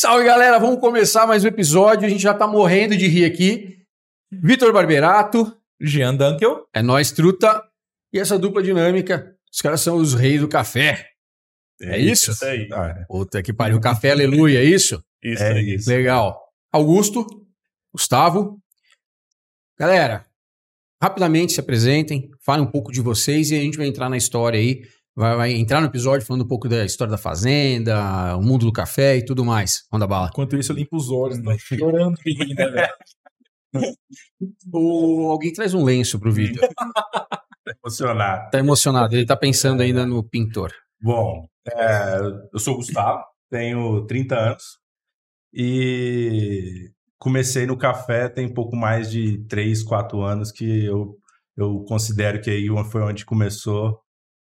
Salve galera, vamos começar mais um episódio. A gente já tá morrendo de rir aqui. Vitor Barberato, Jean Dunkel. é nós, truta. E essa dupla dinâmica, os caras são os reis do café. É isso? Isso aí. Ah, é. Puta que pariu, café, aleluia, é isso? Isso É aí. isso. Legal. Augusto, Gustavo. Galera, rapidamente se apresentem, falem um pouco de vocês e a gente vai entrar na história aí. Vai, vai entrar no episódio falando um pouco da história da fazenda, o mundo do café e tudo mais. Manda bala. Enquanto isso, eu limpo os olhos, tá chorando de rir, né, velho? O, alguém traz um lenço pro Vitor. Emocionado. Tá emocionado, ele tá pensando ainda no pintor. Bom, é, eu sou o Gustavo, tenho 30 anos e comecei no café tem pouco mais de 3, 4 anos que eu, eu considero que aí foi onde começou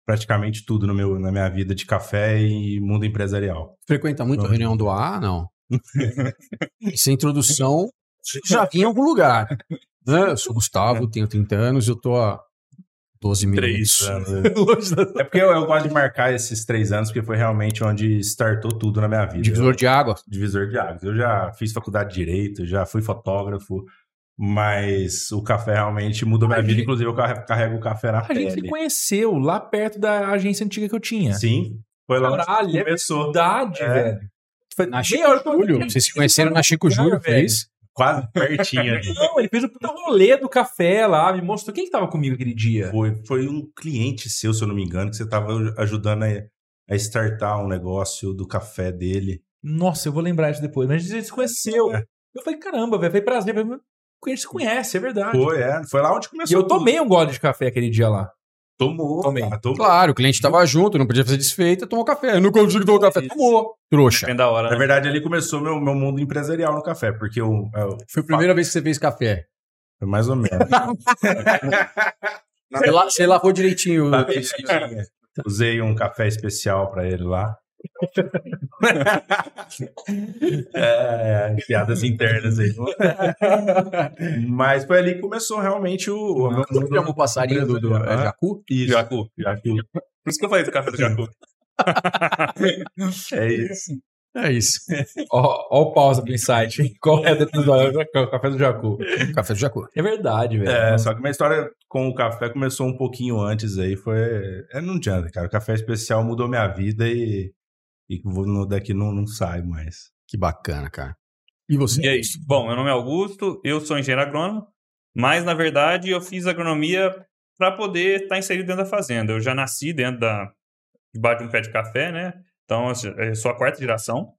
praticamente tudo no meu, na minha vida de café e mundo empresarial. Frequenta muito a Não. reunião do AA? Não. Essa introdução já vinha em algum lugar. né? Eu sou Gustavo, tenho 30 anos, eu tô há 12 minutos. Três anos. É porque eu, eu gosto de marcar esses três anos, porque foi realmente onde startou tudo na minha vida. Divisor de água. divisor de águas. Eu já fiz faculdade de direito, já fui fotógrafo, mas o café realmente mudou minha A vida. gente- Inclusive, eu carre- carrego o café na A gente se pele. conheceu lá perto da agência antiga que eu tinha. Sim, foi lá Caralho, onde é começou. verdade, É. velho. Foi Na Chico Júlio. Vocês se conheceram na Chico Cara, Júlio, foi velho. isso? Quase pertinho ali. Não, ele fez o puta rolê do café lá, me mostrou. Quem que tava comigo aquele dia? Foi, foi um cliente seu, se eu não me engano, que você estava ajudando a, a startar um negócio do café dele. Nossa, eu vou lembrar isso depois. Mas a gente se conheceu. É. Eu falei, caramba, velho, foi prazer. A gente se conhece, é verdade. Foi, é. Foi lá onde E começou. eu tomei um gole de café aquele dia lá. Tomou. Tomei. cara, tomou. Claro, o cliente tava junto, não podia fazer desfeita, tomou café. Eu não consigo tomar café. Tomou. Trouxa. Depende da hora, Na né? verdade, ali começou meu, meu mundo empresarial no café, porque eu, eu- Foi a primeira vez que você fez café. foi mais ou menos. Você lavou direitinho. Usei um café especial pra ele lá. É, é, piadas internas aí. Mas foi ali que começou realmente o. o meu Como chama o passarinho do, do é? Jacu? Isso, Jacu. Jacu. Por isso que eu falei do café do Jacu. É isso. É isso. Ó, o pausa do insight. hein? Qual é do episódio? É o café do Jacu. Café do Jacu. É verdade, velho. É, só que minha história com o café começou um pouquinho antes aí. Foi. É, não adianta, cara. O café especial mudou minha vida e. E no- daqui não, não sai mais. Que bacana, cara. E você? E aí? Bom, meu nome é Augusto, eu sou engenheiro agrônomo, mas na verdade eu fiz agronomia para poder estar inserido dentro da fazenda. Eu já nasci dentro da. debaixo de um pé de café, né? Então eu sou a quarta geração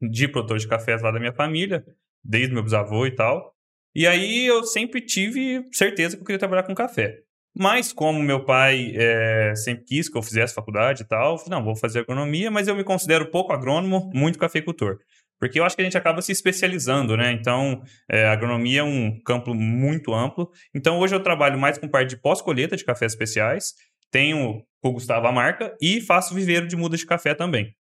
de produtor de cafés lá da minha família, desde meu bisavô e tal. E aí eu sempre tive certeza que eu queria trabalhar com café. Mas como meu pai eh, sempre quis que eu fizesse faculdade e tal, falei, não, vou fazer agronomia, mas eu me considero pouco agrônomo, muito cafeicultor. Porque eu acho que a gente acaba se especializando, né? Então, a agronomia é um campo muito amplo. Então, hoje eu trabalho mais com parte de pós-colheita de cafés especiais, tenho com o Gustavo a marca e faço viveiro de mudas de café também.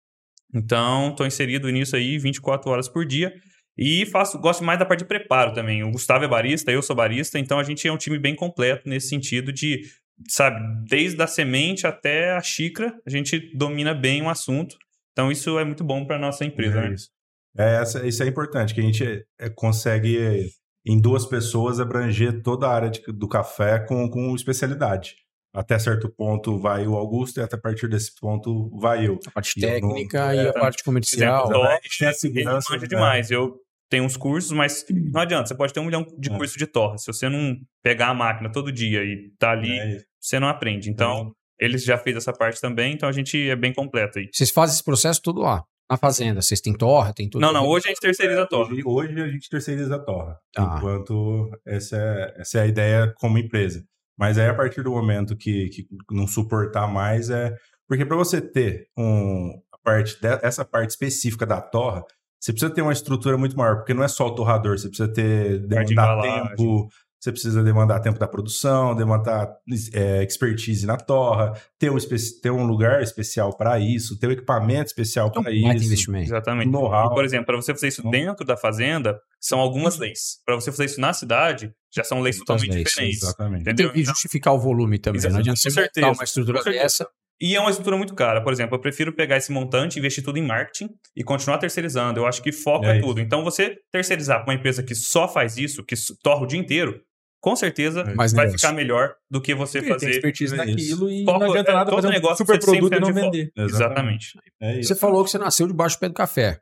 Então, estou inserido nisso aí 24 horas por dia. E faço, gosto mais da parte de preparo também. O Gustavo é barista, eu sou barista, então a gente é um time bem completo nesse sentido de, sabe, desde a semente até a xícara, a gente domina bem o assunto. Então isso é muito bom para nossa empresa, É né? isso. É, essa- isso é importante, que a gente é, consegue, em duas pessoas, abranger toda a área de- do café com, com especialidade. Até certo ponto vai o Augusto e até a partir desse ponto vai eu. A parte E eu não- técnica e é, a parte exemplo, comercial. o Todd, tem a ele segurança, manja né? demais. Eu tenho uns cursos, mas não adianta. Você pode ter um milhão de É. cursos de torre. Se você não pegar a máquina todo dia e tá ali, É, você não aprende. Então, eles já fez essa parte também, então a gente é bem completo aí. Vocês fazem esse processo todo lá. Na fazenda. Vocês têm torra, tem tudo. Não, não, hoje a gente terceiriza a torre. Hoje, hoje a gente terceiriza a torra, Tá. enquanto essa é, essa é a ideia como empresa. Mas aí, a partir do momento que, que não suportar mais, é. Porque para você ter um, a parte de- essa parte específica da torra, você precisa ter uma estrutura muito maior, porque não é só o torrador, você precisa ter demandar tempo, você precisa demandar tempo da produção, demandar é, expertise na torra, ter um, ter um lugar especial para isso, ter um equipamento especial para Baita isso. investimento. Exatamente. E, por exemplo, para você fazer isso Então- dentro da fazenda, são algumas Uhum. leis. Para você fazer isso na cidade, já são leis Muitas totalmente leis, diferentes. Exatamente. Tem Entendeu? que justificar o volume também. Não Exatamente, adianta você com certeza, montar uma estrutura dessa. E é uma estrutura muito cara. Por exemplo, eu prefiro pegar esse montante, investir tudo em marketing e continuar terceirizando. Eu acho que foco É é, tudo. Então, você terceirizar para uma empresa que só faz isso, que torra o dia inteiro, com certeza Mais vai negócio. ficar melhor do que você tem fazer. expertise é naquilo e Foco- não adianta é, nada todo fazer um negócio super produto e não 100% de foco. vender. Exatamente. É isso. Você falou que você nasceu debaixo do pé do café.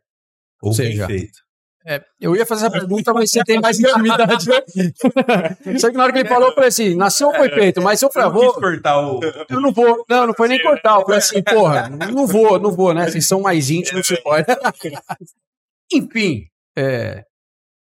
Ou Ou bem seja, feito. É, eu ia fazer essa pergunta, mas você tem mais intimidade. Só que na hora que ele falou, eu falei assim, nasceu ou foi feito? Mas eu falei, Eu ah, vou, cortar o. eu não vou. Não, não foi nem cortar. Eu falei assim, porra, não vou, não vou, né? Vocês são mais íntimos, você pode. Enfim, é,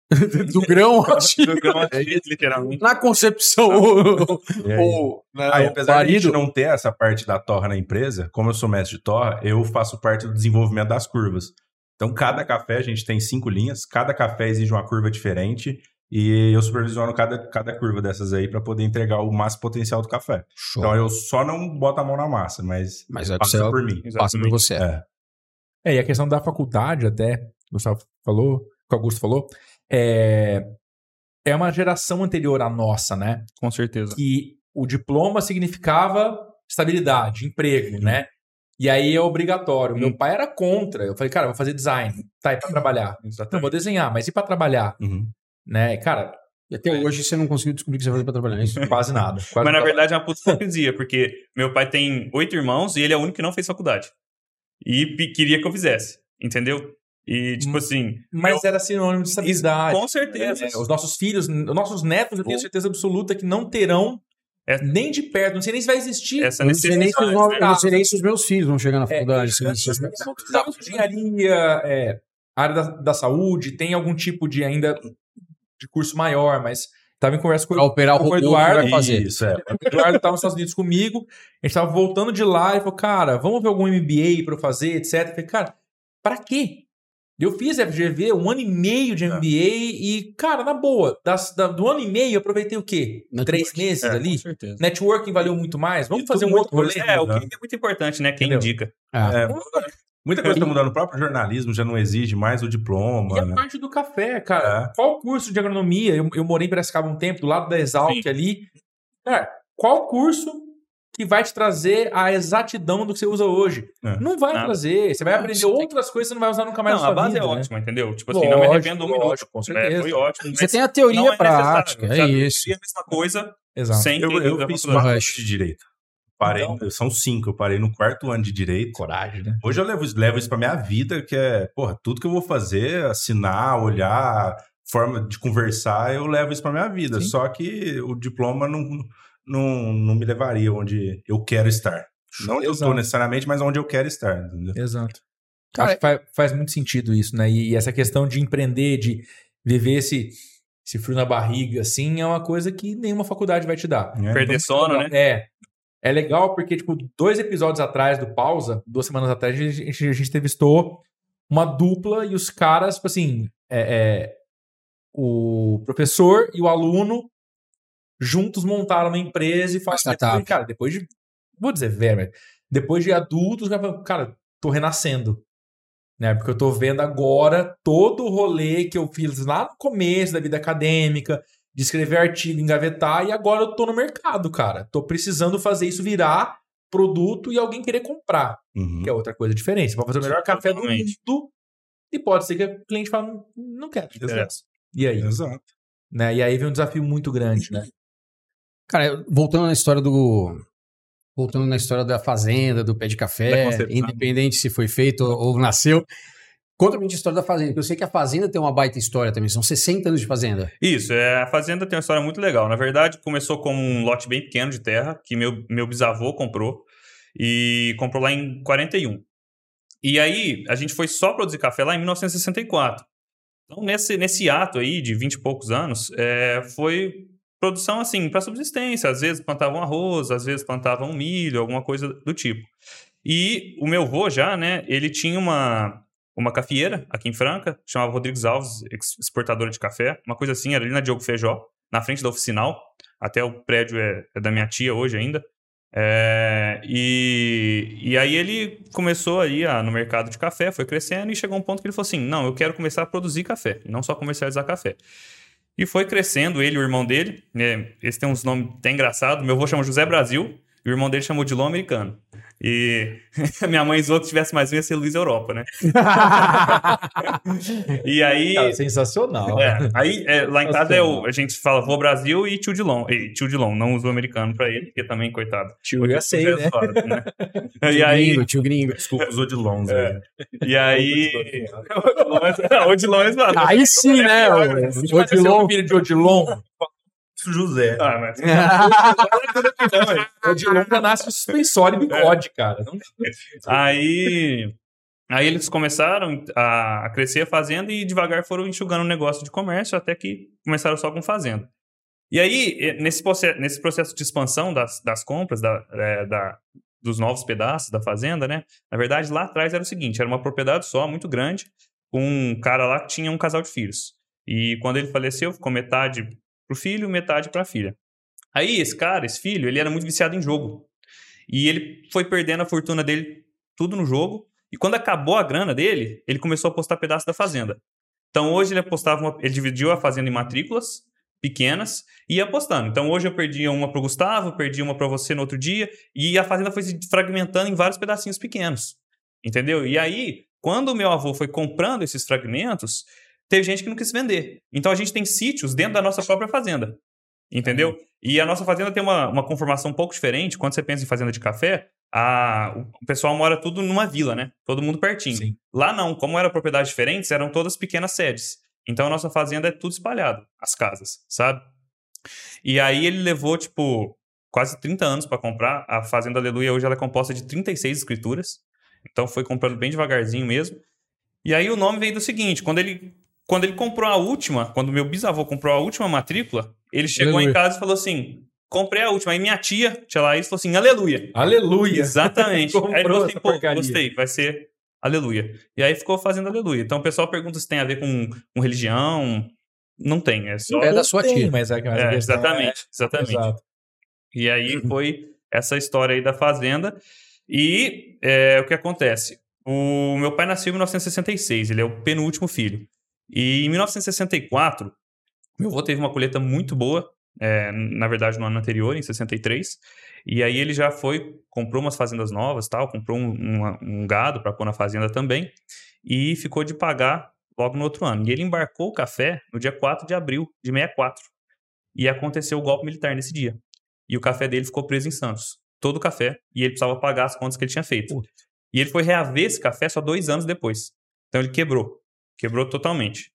do grão, acho que Literalmente. na concepção, o, aí? o, né, Aí, o apesar de a gente não ter essa parte da torra na empresa, como eu sou mestre de torra, eu faço parte do desenvolvimento das curvas. Então, cada café, a gente tem cinco linhas, cada café exige uma curva diferente, e eu supervisiono cada, cada curva dessas aí para poder entregar o máximo potencial do café. Show. Então, eu só não boto a mão na massa, mas Mas é passa você por mim. passa por você. É. É, e a questão da faculdade, até, o Gustavo falou, que o Augusto falou, é, é uma geração anterior à nossa, né? Com certeza. Que o diploma significava estabilidade, emprego, né? E aí é obrigatório. Meu pai era contra. Eu falei, cara, eu vou fazer design. Tá, e pra trabalhar? Não, vou desenhar, mas e pra trabalhar? Uhum. Né? Cara, E até hoje você não conseguiu descobrir o que você vai fazer pra trabalhar é isso. quase nada. Quase Mas na verdade é uma puta hipocrisia, porque meu pai tem oito irmãos e ele é o único que não fez faculdade. E queria que eu fizesse, entendeu? E, tipo Hum, assim. Mas era sinônimo de estabilidade. Com certeza. É, os nossos filhos, os nossos netos, eu tenho certeza absoluta que não terão É. nem de perto, não sei nem se vai existir. Essa Eu não sei nem se os, necessidade. novos- eu não sei nem se os meus filhos vão chegar na faculdade. se- É, se- se- de engenharia, é, área da, da saúde, tem algum tipo de ainda de curso maior, mas estava em conversa com Pra operar o com o Eduardo. vai fazer. Isso, é. O Eduardo estava nos Estados Unidos comigo, a gente estava voltando de lá e falou, cara, vamos ver algum MBA para eu fazer, etc. Eu falei, cara, para quê? Eu fiz FGV, um ano e meio de MBA e, cara, na boa, das- da- do ano e meio eu aproveitei o quê? Networking. Três meses É, ali? Com certeza. Networking valeu muito mais? Vamos E fazer um outro rolê? É, o que é muito importante, né? Quem Entendeu? indica. É, muita coisa está mudando. O próprio jornalismo já não exige mais o diploma. E a né? parte do café, cara. É. Qual curso de agronomia? Eu, eu morei em Piracicaba um tempo, do lado da Exalc Sim. ali. Cara, qual curso que vai te trazer a exatidão do que você usa hoje? É. Não vai Nada. trazer. Você vai Não, aprender você tem outras coisas que você não vai usar nunca mais Não, na a sua base vida, é né? ótima, entendeu? Tipo assim, não me Lógico, arrependo um minuto. lógico, com É, certeza. foi ótimo. Você tem a teoria é prática, é sabe? isso. Seria a mesma coisa Exato. sem Eu, eu à fiz de direito. Parei, Então- são cinco, eu parei no quarto ano de direito. Coragem, né? Hoje eu levo, isso- levo isso pra minha vida, que é, porra, tudo que eu vou fazer, assinar, olhar, forma de conversar, eu levo isso pra minha vida. Sim. Só que o diploma não, não, não me levaria onde eu quero estar. Não onde eu Exato. tô necessariamente, mas onde eu quero estar, entendeu? Exato. Cara, Acho que faz, faz muito sentido isso, né? E, e essa questão de empreender, de viver esse, esse frio na barriga, assim, é uma coisa que nenhuma faculdade vai te dar. É, Perder sono, né? É. É legal porque, tipo, dois episódios atrás do Pausa, duas semanas atrás, a gente, a gente entrevistou uma dupla e os caras, tipo assim, é, é, o professor e o aluno juntos montaram uma empresa e falaram, startup. cara, depois de, vou dizer velho, mas depois de adultos, cara, tô renascendo. Né? Porque eu tô vendo agora todo o rolê que eu fiz lá no começo da vida acadêmica, de escrever artigo, engavetar, e agora eu tô no mercado, cara. Tô precisando fazer isso virar produto e alguém querer comprar, Uhum. que é outra coisa diferente. Você pode fazer o melhor café do mundo e pode ser que o cliente fale, "Não- não quero. Exato. E aí? Exato. Né? E aí vem um desafio muito grande, né? Cara, voltando na história do. Voltando na história da fazenda, do pé de café, independente se foi feito ou, ou nasceu. Conta pra gente a história da fazenda, porque eu sei que a fazenda tem uma baita história também. São 60 anos de fazenda. Isso, é, a fazenda tem uma história muito legal. Na verdade, começou como um lote bem pequeno de terra, que meu, meu bisavô comprou, e comprou lá em 41. E aí, a gente foi só produzir café lá em 1964. Então, nesse, nesse ato aí, de 20 e poucos anos, é, foi produção, assim, para subsistência. Às vezes plantavam arroz, às vezes plantavam milho, alguma coisa do tipo. E o meu avô já, né, ele tinha uma, uma cafieira aqui em Franca, chamava Rodrigues Alves, ex- exportadora de café, uma coisa assim, era ali na Diogo Feijó, na frente da oficinal. Até o prédio é, é da minha tia hoje ainda. É, e, e aí ele começou aí no mercado de café, foi crescendo e chegou um ponto que ele falou assim: não, eu quero começar a produzir café, não só comercializar café. E foi crescendo ele e o irmão dele, né? Esse tem uns nomes até engraçados. Meu avô chama José Brasil E o irmão dele chamou de Lom americano. E minha mãe zoou que tivesse mais um ia ser Luiz Europa, né? e aí. Cara, sensacional. É, aí é, lá em casa é o, a gente fala vou Brasil e tio Dilon. E tio Dilon, não usa o americano pra ele, porque também, coitado. Tio, eu sei, é né? né? e Tio aí. gringo, tio gringo. Desculpa os Odilons. É. né? E aí. o Odilon é zoado. Aí sim, né? O Odilon. Odilon. filho de Odilon. José. Ah, mas... Odilon já nasce com suspensório e bigode, cara. Não... Aí, aí eles começaram a crescer a fazenda e devagar foram enxugando o negócio de comércio até que começaram só com fazenda. E aí, nesse processo, nesse processo de expansão das, das compras, da, eh, da- dos novos pedaços da fazenda, né? Na verdade, lá atrás era o seguinte: era uma propriedade só, muito grande, com um cara lá que tinha um casal de filhos. E quando ele faleceu, ficou metade pro filho, metade pra filha. Aí, esse cara, esse filho, ele era muito viciado em jogo. E ele foi perdendo a fortuna dele tudo no jogo. E quando acabou a grana dele, ele começou a postar pedaço da fazenda. Então hoje ele apostava, uma- ele dividiu a fazenda em matrículas pequenas e ia apostando. Então hoje eu perdi uma pro Gustavo, perdi uma para você no outro dia, e a fazenda foi se fragmentando em vários pedacinhos pequenos. Entendeu? E aí, quando o meu avô foi comprando esses fragmentos, teve gente que não quis vender. Então a gente tem sítios dentro da nossa própria fazenda. Entendeu? E a nossa fazenda tem uma, uma conformação um pouco diferente. Quando você pensa em fazenda de café, a, o pessoal mora tudo numa vila, né? Todo mundo pertinho. Sim. Lá não, como eram propriedades diferentes, eram todas pequenas sedes. Então a nossa fazenda é tudo espalhado, as casas, sabe? E aí ele levou, tipo, quase 30 anos para comprar. A Fazenda Aleluia hoje ela é composta de 36 escrituras. Então foi comprando bem devagarzinho mesmo. E aí o nome veio do seguinte, quando ele quando ele comprou a última, quando meu bisavô comprou a última matrícula, ele chegou Aleluia. em casa e falou assim: "Comprei a última". Aí minha tia, tia Laís, falou assim: "Aleluia". Aleluia. Exatamente. Aí ele falou assim, pô, porcaria. gostei, vai ser aleluia. E aí ficou fazendo aleluia. Então o pessoal pergunta se tem a ver com, com religião. Não tem, é só. É da sua Tem, tia. Mas é, mas a É, questão exatamente, é- exatamente. Exato. E aí foi essa história aí da fazenda. E é, o que acontece? O meu pai nasceu em 1966, ele é o penúltimo filho. E em 1964, meu avô teve uma colheita muito boa, é, na verdade no ano anterior, em 63. E aí ele já foi, comprou umas fazendas novas, tal, comprou um, uma- um gado para pôr na fazenda também, e ficou de pagar logo no outro ano. E ele embarcou o café no dia 4 de abril de 64. E aconteceu o golpe militar nesse dia. E o café dele ficou preso em Santos. Todo o café. E ele precisava pagar as contas que ele tinha feito. E ele foi reaver esse café só dois anos depois. Então ele quebrou. Quebrou totalmente.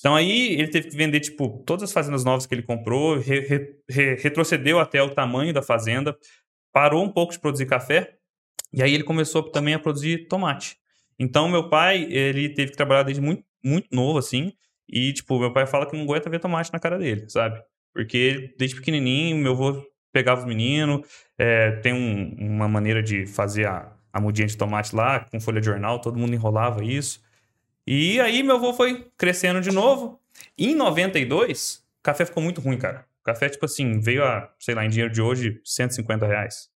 Então aí ele teve que vender, tipo, todas as fazendas novas que ele comprou, re- re- re- retrocedeu até o tamanho da fazenda, parou um pouco de produzir café, e aí ele começou também a produzir tomate. Então meu pai, ele teve que trabalhar desde muito, muito novo, assim, e, tipo, meu pai fala que não aguenta ver tomate na cara dele, sabe? Porque desde pequenininho, meu avô pegava os meninos, é, tem um- uma maneira de fazer a, a mudinha de tomate lá, com folha de jornal, todo mundo enrolava isso. E aí meu avô foi crescendo de novo. Em 92, o café ficou muito ruim, cara. O café, tipo assim, veio a, sei lá, em dinheiro de hoje, 150 reais.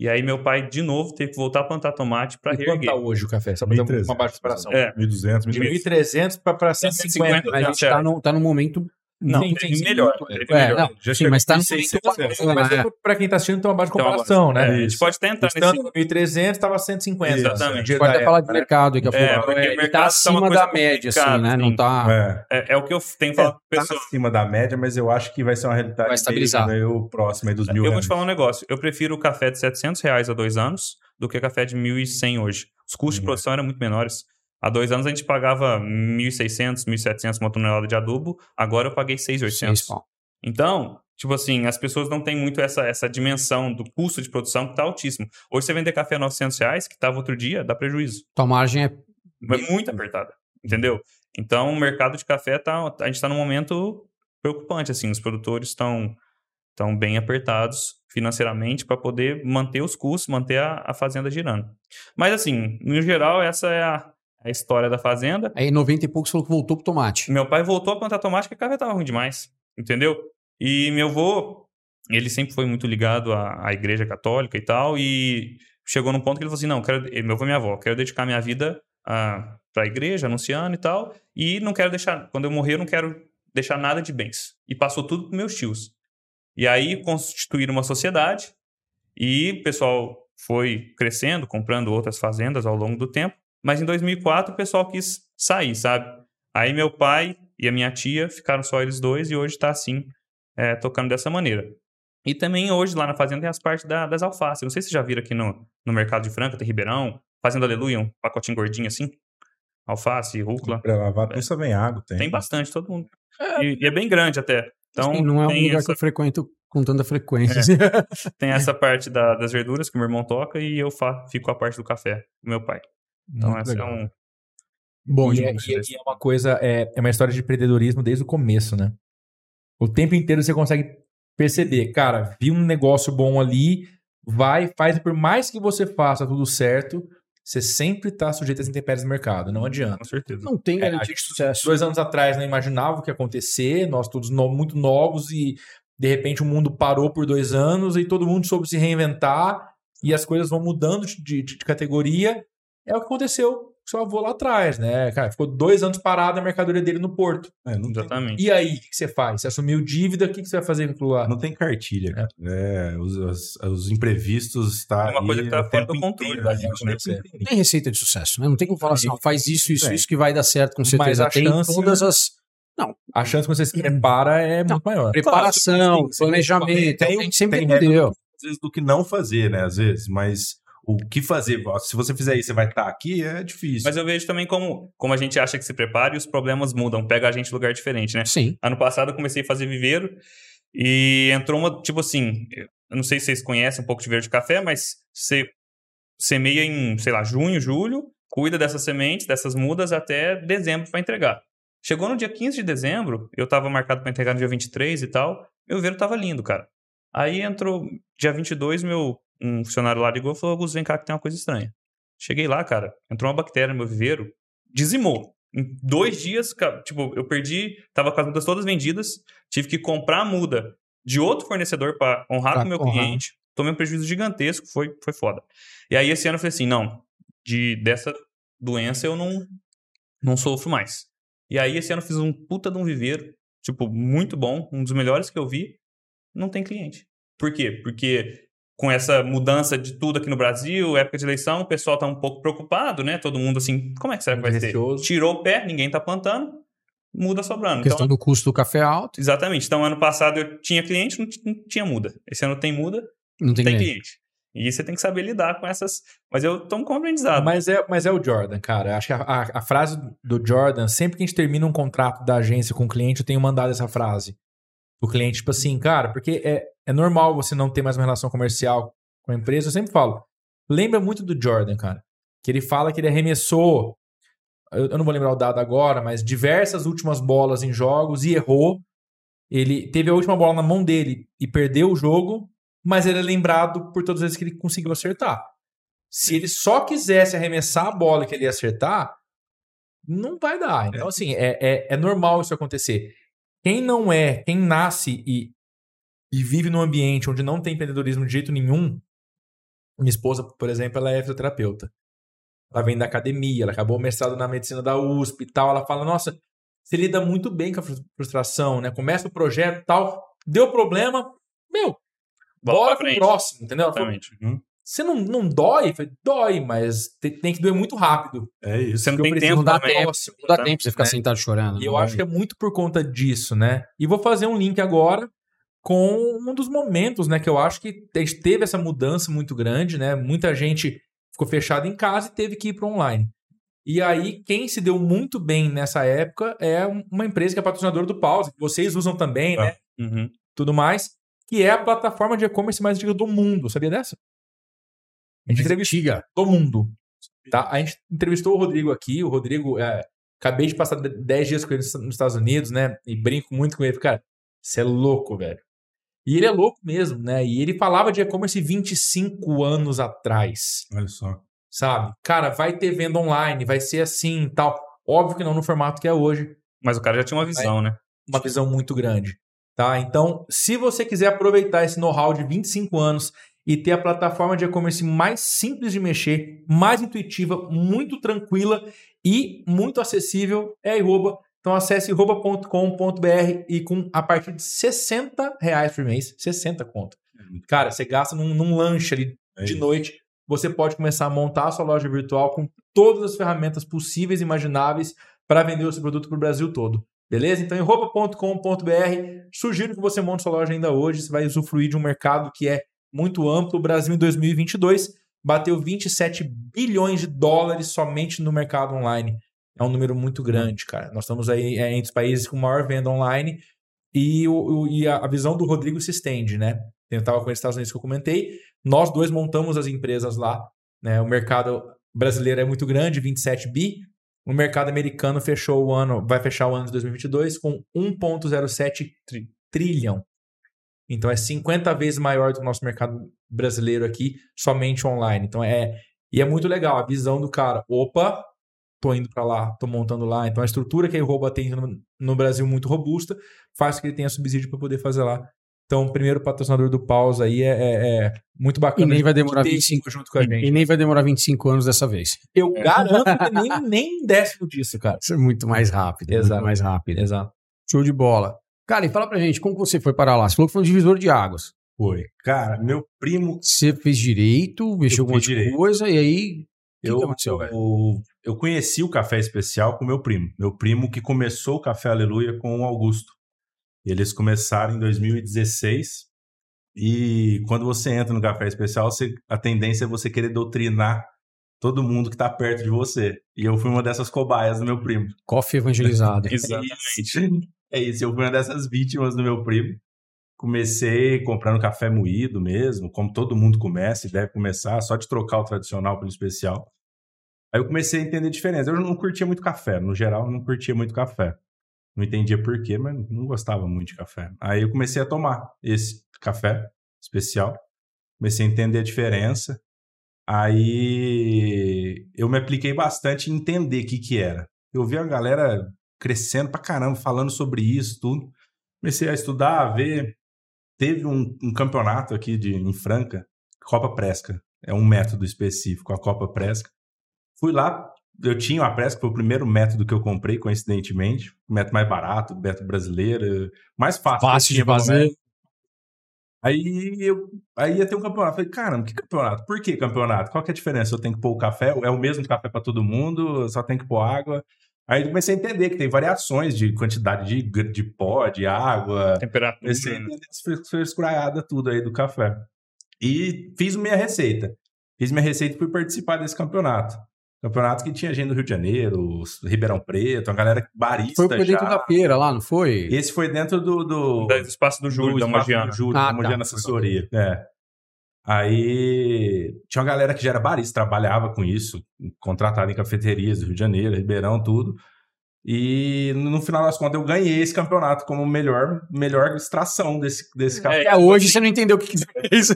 E aí meu pai, de novo, teve que voltar a plantar tomate pra E quanto tá reerguer. hoje o café? Só pra ter 1.300. uma baixa separação. É. 1.200, De 1.300. 1.300 pra, pra 150. 150. A gente Certo. tá no, tá no momento. Não, Sim, teve sim, sim. melhor. Teve É, melhor. não, Já sim, mas tá em no 600. momento. Mas É. pra quem tá assistindo tem uma base de uma comparação, base. né? É, a gente pode até entrar nesse... Estando 1.300, tava 150. Exatamente. Dia Pode da até falar de né? mercado daqui a pouco. É, porque o ele mercado tá tá uma acima coisa da média, assim, né? Não assim. tá. É. É, é o que eu tenho falado pro Tá pessoal. acima da média, mas eu acho que vai ser uma realidade Vai estabilizar. meio, meio próxima aí dos mil Eu vou te falar um negócio. Eu prefiro o café de 700 reais há dois anos do que café de 1.100 hoje. Os custos de Hum. produção eram muito menores. Há dois anos a gente pagava 1.600, 1.700 uma tonelada de adubo. Agora eu paguei 6.800. Seis pau. Então, tipo assim, as pessoas não têm muito essa, essa dimensão do custo de produção que está altíssimo. Hoje você vender café a 900 reais, que estava outro dia, dá prejuízo. Tua margem é. É muito apertada, entendeu? Então, o mercado de café, tá, a gente está num momento preocupante, assim. Os produtores estão estão bem apertados financeiramente para poder manter os custos, manter a, a fazenda girando. Mas, assim, no geral, essa é a, a história da fazenda. Aí 90 e poucos falou que voltou pro tomate. Meu pai voltou a plantar tomate porque a café tava ruim demais, entendeu? E meu avô, ele sempre foi muito ligado à, à igreja católica e tal, e chegou num ponto que ele falou assim, não, quero, meu avô e minha avó, quero dedicar minha vida a, pra igreja, anunciando e tal, e não quero deixar, quando eu morrer, eu não quero deixar nada de bens. E passou tudo pros meus tios. E aí constituíram uma sociedade, E o pessoal foi crescendo, comprando outras fazendas ao longo do tempo. Mas em 2004 o pessoal quis sair, sabe? Aí meu pai e a minha tia ficaram só eles dois e hoje está assim, é, tocando dessa maneira. E também hoje lá na fazenda tem as partes da- das alfaces. Não sei se vocês já viram aqui no, no mercado de Franca, tem Ribeirão, Fazenda Aleluia, um pacotinho gordinho assim. Alface, rúcula. Pra lavar pensa bem água, tem. Tem bastante, todo mundo. E, e é bem grande até. Então Assim, não é um lugar que essa, eu frequento com tanta frequência. tem essa parte da- das verduras que o meu irmão toca e eu fa- fico com a parte do café, do meu pai. Então Muito essa legal. é um. Bom, e, é, e é- e é uma coisa, é, é uma história de empreendedorismo desde o começo, né? O tempo inteiro você consegue perceber, cara, vi um negócio bom ali, vai, faz, por mais que você faça tudo certo, você sempre tá sujeito às intempéries do mercado, não adianta. Com certeza. não tem É, garantia de sucesso. Dois anos atrás não imaginava o que ia acontecer, nós todos no- muito novos e de repente o mundo parou por dois anos e todo mundo soube se reinventar e as coisas vão mudando de, de- de categoria. É o que aconteceu com seu avô lá atrás, né? Cara, ficou dois anos parado a mercadoria dele no porto. É, não, tem, Exatamente. E aí, o que, que você faz? Você assumiu dívida, o que, que você vai fazer com aquilo lá? não tem cartilha. cara. É, os, os, os imprevistos tá É uma coisa que tá fora do controle inteiro, da né? gente, né? Não tem receita de sucesso, né? Não tem como falar assim, ó, faz isso, isso, É. isso que vai dar certo com Mas certeza. a tem chance- todas as A chance que você se prepara é muito maior. preparação, sim. planejamento. Tem- a gente sempre tem entendeu. Às vezes do que não fazer, né? Às vezes, mas o que fazer? Se você fizer isso, você vai estar aqui, é difícil. Mas eu vejo também como, como a gente acha que se prepara e os problemas mudam, pega a gente em lugar diferente, né? Sim. Ano passado eu comecei a fazer viveiro e entrou uma, tipo assim, eu não sei se vocês conhecem um pouco de viveiro de café, mas você semeia em, sei lá, junho, julho, cuida dessas sementes, dessas mudas até dezembro para entregar. Chegou no dia 15 de dezembro, eu tava marcado para entregar no dia 23 e tal, meu viveiro tava lindo, cara. Aí entrou dia 22, meu um funcionário lá ligou e falou: Augusto, vem cá que tem uma coisa estranha. Cheguei lá, cara, entrou uma bactéria no meu viveiro, dizimou. Em dois dias, tipo, eu perdi, tava com as mudas todas vendidas, tive que comprar a muda de outro fornecedor para honrar Pra com o meu honrar. cliente. Tomei um prejuízo gigantesco, foi, foi foda. E aí esse ano eu falei assim: não, de, dessa doença eu não, não sofro mais. E aí esse ano eu fiz um puta de um viveiro, tipo, muito bom, um dos melhores que eu vi, não tem cliente. Por quê? Porque com essa mudança de tudo aqui no Brasil, época de eleição, o pessoal tá um pouco preocupado, né? Todo mundo assim, como é que será que vai ser? Tirou o pé, ninguém tá plantando, muda sobrando. A questão Então, do custo do café alto, exatamente. Então, ano passado eu tinha cliente, não, não tinha muda. Esse ano tem muda, não tem, tem cliente. cliente. E você tem que saber lidar com essas. Mas eu tomo como aprendizado. Mas é, mas é o Jordan, cara. Acho que a, a- a frase do Jordan, sempre que a gente termina um contrato da agência com o cliente, eu tenho mandado essa frase. O cliente, tipo assim, cara, porque é, é normal você não ter mais uma relação comercial com a empresa. Eu sempre falo, lembra muito do Jordan, cara. Que ele fala que ele arremessou, eu, eu não vou lembrar o dado agora, mas diversas últimas bolas em jogos e errou. Ele teve a última bola na mão dele e perdeu o jogo, mas ele é lembrado por todas as vezes que ele conseguiu acertar. Se ele só quisesse arremessar a bola que ele ia acertar, não vai dar. Então, assim, é, é, é normal isso acontecer. Quem não é, quem nasce e, e vive num ambiente onde não tem empreendedorismo de jeito nenhum, minha esposa, por exemplo, ela é fisioterapeuta. Ela vem da academia, ela acabou o mestrado na medicina da USP e tal. Ela fala, nossa, você lida muito bem com a frus- frustração, né? Começa o projeto tal, deu problema, meu, bora pro frente. próximo, entendeu? Exatamente. Você não, não dói? Falei, dói, mas te- tem, que doer muito rápido. É isso. Você não tem tempo dar também. tempo. Não dá Tá. tempo você ficar Né? sentado chorando. E eu não acho que é muito por conta disso, né? E vou fazer um link agora com um dos momentos, né, que eu acho que teve essa mudança muito grande, né? Muita gente ficou fechada em casa e teve que ir para online. E aí, quem se deu muito bem nessa época é um- uma empresa que é patrocinadora do Pause, que vocês usam também, né? Uhum. Tudo mais, que é a plataforma de e-commerce mais antiga do mundo. Sabia dessa? A gente entrevistou do mundo. Tá? A gente entrevistou o Rodrigo aqui. O Rodrigo, é, acabei de passar 10 dias com ele nos Estados Unidos, né? E brinco muito com ele. Cara, você é louco, velho. E ele é louco mesmo, né? E ele falava de e-commerce 25 anos atrás, Olha só. sabe? Cara, vai ter venda online, vai ser assim e tal. Óbvio que não no formato que é hoje, Mas o cara já tinha uma visão, né? uma visão muito grande. Tá? Então, se você quiser aproveitar esse know-how de 25 anos e ter a plataforma de e-commerce mais simples de mexer, mais intuitiva, muito tranquila e muito acessível, é a Iroba. Então acesse iroba.com.br e com a partir de 60 reais por mês, 60 conto. Cara, você gasta num, num lanche ali É de isso. noite. Você pode começar a montar a sua loja virtual com todas as ferramentas possíveis e imagináveis para vender o seu produto para o Brasil todo. Beleza? Então, em roupa.com.br, sugiro que você monte sua loja ainda hoje. Você vai usufruir de um mercado que é muito amplo. O Brasil, em 2022, bateu 27 bilhões de dólares somente no mercado online. É um número muito grande, cara. Nós estamos aí é, entre os países com maior venda online e, o, e a, visão do Rodrigo se estende, né? Eu com os Estados Unidos que eu comentei. Nós dois montamos as empresas lá. Né? O mercado brasileiro é muito grande, 27 bi. O mercado americano fechou o ano, vai fechar o ano de 2022 com 1,07 tri- trilhão. Então é 50 vezes maior do que o nosso mercado brasileiro aqui, somente online. Então é. E é muito legal a visão do cara. Opa, tô indo para lá, tô montando lá. Então a estrutura que a Rouba tem no, no Brasil muito robusta, faz com que ele tenha subsídio para poder fazer lá. Então, o primeiro patrocinador do Pausa aí é, é- é muito bacana. E nem vai de demorar ter 25 junto com a gente. E nem vai demorar 25 anos dessa vez. Eu garanto que nem, nem um décimo disso, cara. Isso é muito mais rápido. Exato. Muito mais rápido. Exato. Show de bola. Cara, e fala pra gente, como você foi parar lá? Você falou que foi um divisor de águas. Foi. Cara, meu primo. Você fez direito, mexeu Eu com um de coisa, e aí. Que, Eu, que aconteceu, velho? eu, eu conheci o café especial com meu primo. Meu primo que começou o Café Aleluia com o Augusto. Eles começaram em 2016. E quando você entra no café especial, você- a tendência é você querer doutrinar todo mundo que tá perto de você. E eu fui uma dessas cobaias do meu primo. Coffee evangelizado. Exatamente. É isso, eu fui uma dessas vítimas do meu primo. Comecei comprando café moído mesmo, como todo mundo começa e deve começar, só de trocar o tradicional pelo especial. Aí eu comecei a entender a diferença. Eu não curtia muito café, no geral, eu não curtia muito café. Não entendia por quê, mas não gostava muito de café. Aí eu comecei a tomar esse café especial, comecei a entender a diferença. Aí eu me apliquei bastante em entender o que que era. Eu vi a galera crescendo pra caramba, falando sobre isso, tudo. Comecei a estudar, a ver. Teve um, um campeonato aqui de, em Franca, Copa Presca. É um método específico, a Copa Presca. Fui lá, eu tinha uma Presca, foi o primeiro método que eu comprei, coincidentemente. O método mais barato, o método brasileiro, mais fácil. Fácil de fazer. Aí, eu, aí ia ter um campeonato. Falei, caramba, que campeonato? Por que campeonato? Qual que é a diferença? Eu tenho que pôr o café? É o mesmo café para todo mundo? Só tem que pôr água? Aí eu comecei a entender que tem variações de quantidade de, de pó, de água. Temperatura. Comecei a entender essa fres- frescuraiada tudo aí do café. E fiz minha receita. Fiz minha receita e fui participar desse campeonato. Campeonato que tinha gente do Rio de Janeiro, Ribeirão Preto, uma galera barista Foi por dentro já. da feira lá, não foi? Esse foi dentro do... do Do espaço do Júlio, do da Mogiana. do Júlio, Ah, da tá. Mogiana Assessoria. É. Aí tinha uma galera que já era barista, trabalhava com isso, contratada em cafeterias do Rio de Janeiro, Ribeirão, tudo. E no final das contas eu ganhei esse campeonato como melhor, melhor extração desse, desse café. Até hoje você não entendeu o que, que é isso.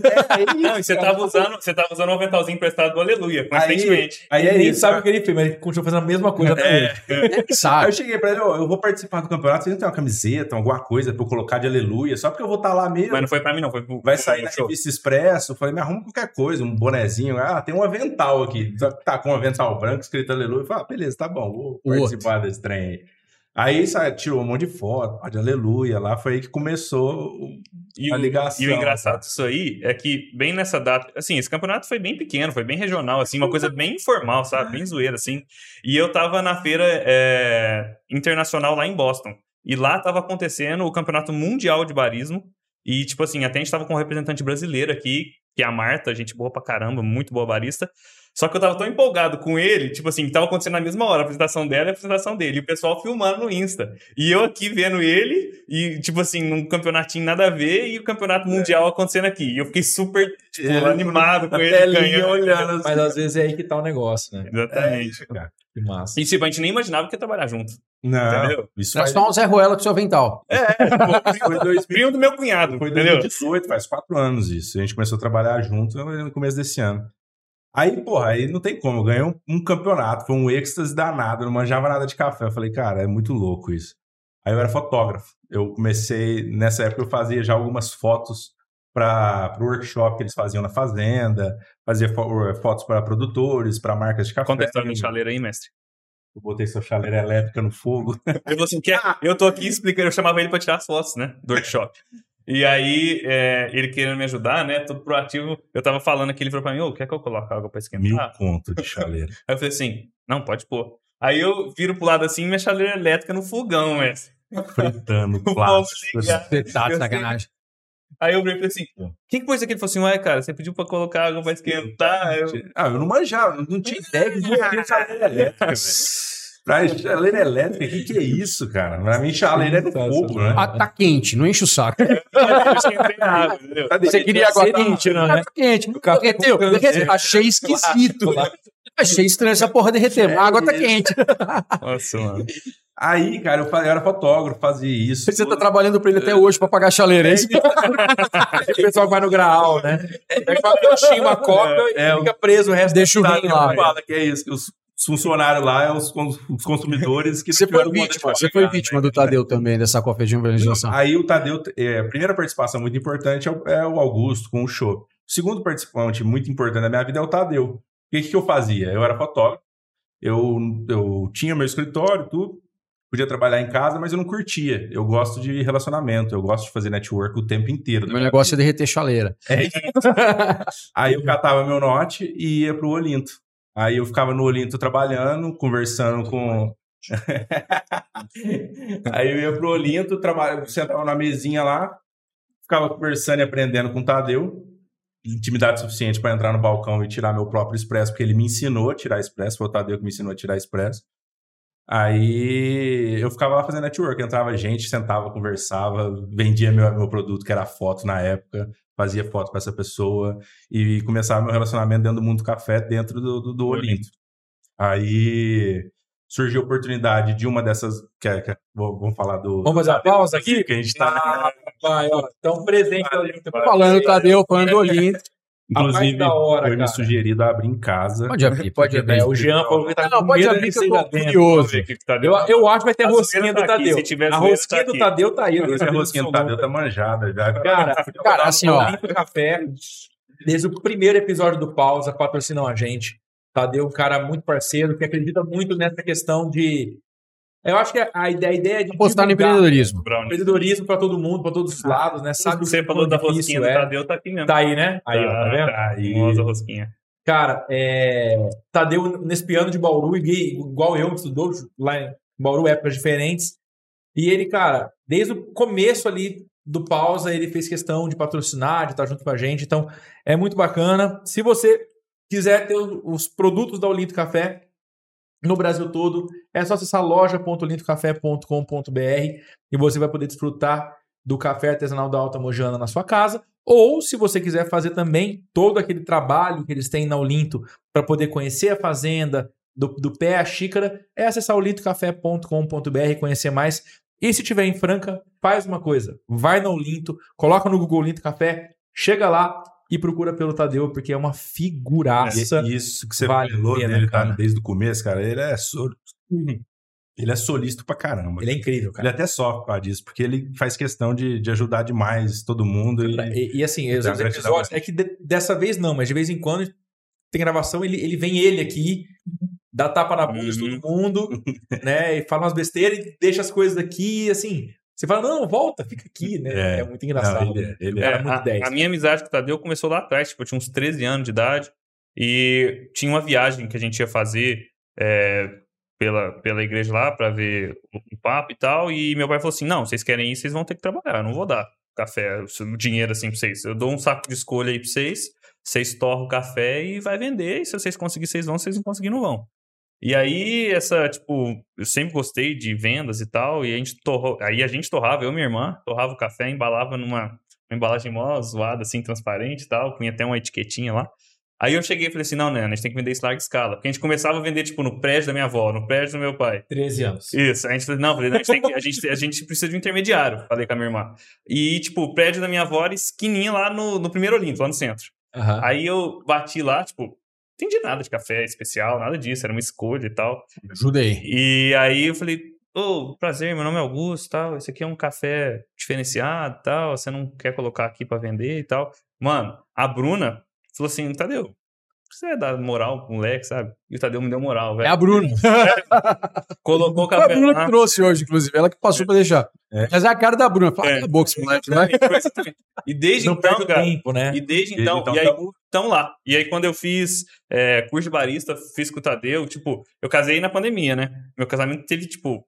Não, e você tava usando, você tava usando o aventalzinho emprestado do Aleluia, coincidentemente. Aí Ele é isso. sabe o que ele fez, mas ele continua fazendo a mesma coisa até hoje. Aí eu Sabe? cheguei pra ele, ó, eu vou participar do campeonato, vocês não tem uma camiseta, alguma coisa pra eu colocar de aleluia, só porque eu vou estar lá mesmo. Mas não foi pra mim, não. Foi pro, Vai sair na show. revista Expresso. Eu falei, me arruma qualquer coisa, um bonezinho. Ah, tem um avental aqui. Tá com um avental branco escrito aleluia. Eu falei, ah, beleza, tá bom, vou O participar desse trem aí. Aí sabe, tirou um monte de foto, de aleluia lá. Foi aí que começou o- E a o, ligação. e o engraçado disso aí é que, bem nessa data, assim, esse campeonato foi bem pequeno, foi bem regional, assim, uma coisa bem informal, sabe? Bem zoeira, assim. E eu tava na feira é, internacional lá em Boston. E lá tava acontecendo o campeonato mundial de barismo. E, tipo assim, até a gente tava com um representante brasileiro aqui, que é a Marta, gente boa pra caramba, muito boa barista. Só que eu tava tão empolgado com ele, tipo assim, tava acontecendo na mesma hora, a apresentação dela e a apresentação dele. E o pessoal filmando no Insta. E eu aqui vendo ele, e, tipo assim, num campeonatinho nada a ver, e o campeonato mundial acontecendo aqui. E eu fiquei super, tipo, Ele- animado com ele ganhando. olhando assim. Mas às vezes é aí que tá o negócio, né? Exatamente. cara. Que massa. E, tipo, a gente nem imaginava que ia trabalhar junto. Não, Entendeu? isso Era faz, só um Zé Ruela com seu avental. foi, 2000, Primo do meu cunhado, foi entendeu? 2018, faz quatro anos isso. A gente começou a trabalhar junto no começo desse ano. Aí, porra, aí não tem como. Eu ganhei um, um campeonato, foi um êxtase danado, não manjava nada de café. Eu falei, cara, é muito louco isso. Aí eu era fotógrafo. Eu comecei, nessa época eu fazia já algumas fotos para o workshop que eles faziam na fazenda, fazia fo- fotos para produtores, para marcas de café. Conta a história do chaleiro aí, mestre. Eu botei sua chaleira elétrica no fogo. Assim, quer? eu tô aqui explicando, eu chamava ele pra tirar as fotos, né, do workshop. E aí, é, ele querendo me ajudar, né? Todo proativo. Eu tava falando aqui, ele falou pra mim, ô, quer que eu coloque água pra esquentar? Mil conto de chaleira. Aí eu falei assim, não, pode pôr. Aí eu viro pro lado assim, minha chaleira elétrica no fogão, velho. Fritando O plástico. Você tá de sacanagem. Aí eu falei assim, quem que pôs aqui? Ele falou assim, ué, cara, você pediu pra colocar água pra esquentar. Eu, Ah, eu não manjava, não tinha ideia que chaleira elétrica, velho. Pra chaleira elétrica, o que, que é isso, cara? Pra mim, chaleira é fogo, né? Ah, tá quente, não enche o saco. a água, entendeu? Você queria água Quente, não, né? Tá quente. Derreteu. derreteu. Achei esquisito. Achei estranho essa porra derreter. A água tá quente. Nossa, mano. Aí, cara, eu, era fotógrafo, fazia isso. Você tá trabalhando pra ele até hoje pra pagar a chaleira, é isso? O pessoal vai no graal, né? Pega uma coxinha, uma coca É, e fica preso o resto Deixa o tarde. lá. fala que é isso, que os funcionários lá é os, os consumidores que Você foi vítima, você foi vítima né? do Tadeu também, dessa Evangelização. Aí o Tadeu, é, a primeira participação muito importante é o, é o Augusto com o show. O segundo participante muito importante da minha vida é o Tadeu. O que, que eu fazia? Eu era fotógrafo, eu, eu tinha meu escritório, tudo, podia trabalhar em casa, mas eu não curtia. Eu gosto de relacionamento, eu gosto de fazer network o tempo inteiro. Meu negócio é derreter chaleira. Aí eu catava meu note e ia pro Olinto. Aí eu ficava no Olinto trabalhando, conversando com. Aí eu ia pro Olinto, traba... sentava na mesinha lá, ficava conversando e aprendendo com o Tadeu. Intimidade suficiente para entrar no balcão e tirar meu próprio expresso, porque ele me ensinou a tirar expresso, foi o Tadeu que me ensinou a tirar expresso. Aí eu ficava lá fazendo network, entrava gente, sentava, conversava, vendia meu, meu produto, que era foto na época, fazia foto com essa pessoa e começava meu relacionamento dentro do mundo do café, dentro do, do, do Olinto. Aí surgiu a oportunidade de uma dessas. Que, é- é- vamos falar do. Vamos fazer uma pausa aqui? Que a gente tá. Ah, vai, ó. Então, presente Olinto. Falando do Tadeu, falando do Olinto. Inclusive, hora, foi me cara. sugerido a abrir em casa. Pode abrir, pode abrir. É, o Jean falou que tá Não, com pode medo abrir que eu tô curioso. Tá Eu, eu acho que vai ter A rosquinha zoeira do tá aqui, Tadeu. se tiver a rosquinha tá do aqui. Tadeu tá aí. tenho rosquinha do Tadeu tá manjada já. Cara, Cara, assim, ó. Café, desde o primeiro episódio do Pausa, patrocinam a gente. Tadeu é um cara muito parceiro, que acredita muito nessa questão de... Eu acho que a, a ideia, a ideia é de Apostar no empreendedorismo. Brownie. empreendedorismo para todo mundo, para todos os lados, né? Sabe Você o falou da rosquinha difícil do é. Tadeu, tá aqui mesmo. Tá aí, né? Aí, ó, tá vendo? Tá, Aí. famosa rosquinha. Cara, é, Tadeu nesse piano de Bauru, igual- igual eu, que estudou lá em Bauru, épocas diferentes. E ele, cara, desde o começo ali do pausa, ele fez questão de patrocinar, de estar junto com a gente. Então, é muito bacana. Se você quiser ter os os produtos da Olinto Café no Brasil todo, é só acessar loja.olintocafé.com.br e você vai poder desfrutar do café artesanal da Alta Mojana na sua casa. Ou, se você quiser fazer também todo aquele trabalho que eles têm na Olinto para poder conhecer a fazenda, do, do pé à xícara, é acessar olintocafé.com.br e conhecer mais. E se tiver em Franca, faz uma coisa. Vai na Olinto, coloca no Google Olinto Café, chega lá e procura pelo Tadeu, porque é uma figuraça. E- Isso que você Vale falou pena, dele, tá? Desde o começo, cara. Ele é sol... Ele é solista pra caramba. Ele é incrível, Ele cara. até sofre por causa disso, porque ele faz questão de, de ajudar demais todo mundo. E... E, e assim, os episódios, é que de- dessa vez não, mas de vez em quando tem gravação, ele, ele vem ele aqui, dá tapa na bunda de Uhum. todo mundo, né? E fala umas besteiras e deixa as coisas aqui, assim. Você fala, não, volta, fica aqui, né? É, É. muito engraçado. Não, ele é- ele é. cara É, muito a, 10. a minha amizade com o Tadeu começou lá atrás, tipo, eu tinha uns 13 anos de idade e tinha uma viagem que a gente ia fazer é, pela, pela igreja lá pra ver o o papo e tal, e meu pai falou assim, não, vocês querem ir, vocês vão ter que trabalhar, eu não vou dar café, o dinheiro assim pra vocês, eu dou um saco de escolha aí pra vocês, vocês torram o café e vai vender, e se vocês conseguirem, vocês vão, se vocês não conseguirem, não vão. E aí, essa, tipo, eu sempre gostei de vendas e tal, e a gente torrou, aí a gente torrava, eu e minha irmã, torrava o café, embalava numa, uma embalagem mó zoada, assim, transparente e tal, punha até uma etiquetinha lá. Aí eu cheguei e falei assim, não, né, a gente tem que vender isso em larga escala. Porque a gente começava a vender, tipo, no prédio da minha avó, no prédio do meu pai. 13 anos. Isso, a gente falou, não, falei, não, a, gente que- a, gente, a gente precisa de um intermediário, falei com a minha irmã. E, tipo, o prédio da minha avó era esquininha lá no, no primeiro Olinto, lá no centro. Aham. Aí eu bati lá, tipo, entendi nada de café especial, nada disso, era uma escolha e tal. Ajuda aí. E aí eu falei, ô, prazer, meu nome é Augusto tal, esse aqui é um café diferenciado e tal, você não quer colocar aqui pra vender e tal. Mano, a Bruna falou assim, Tadeu, você dar moral pro moleque, sabe? E o Tadeu me deu moral, É velho. a Bruna. Colocou o Foi a Bruna que trouxe hoje, inclusive. Ela que passou pra deixar. Mas é a cara da Bruna. Fala, É. cala a boca, esse moleque, vai. E desde Não então, cara, tempo, né? E desde Desde então, então e aí estão lá. E aí quando eu fiz é, curso de barista, fiz com o Tadeu, tipo, eu casei na pandemia, né? Meu casamento teve, tipo,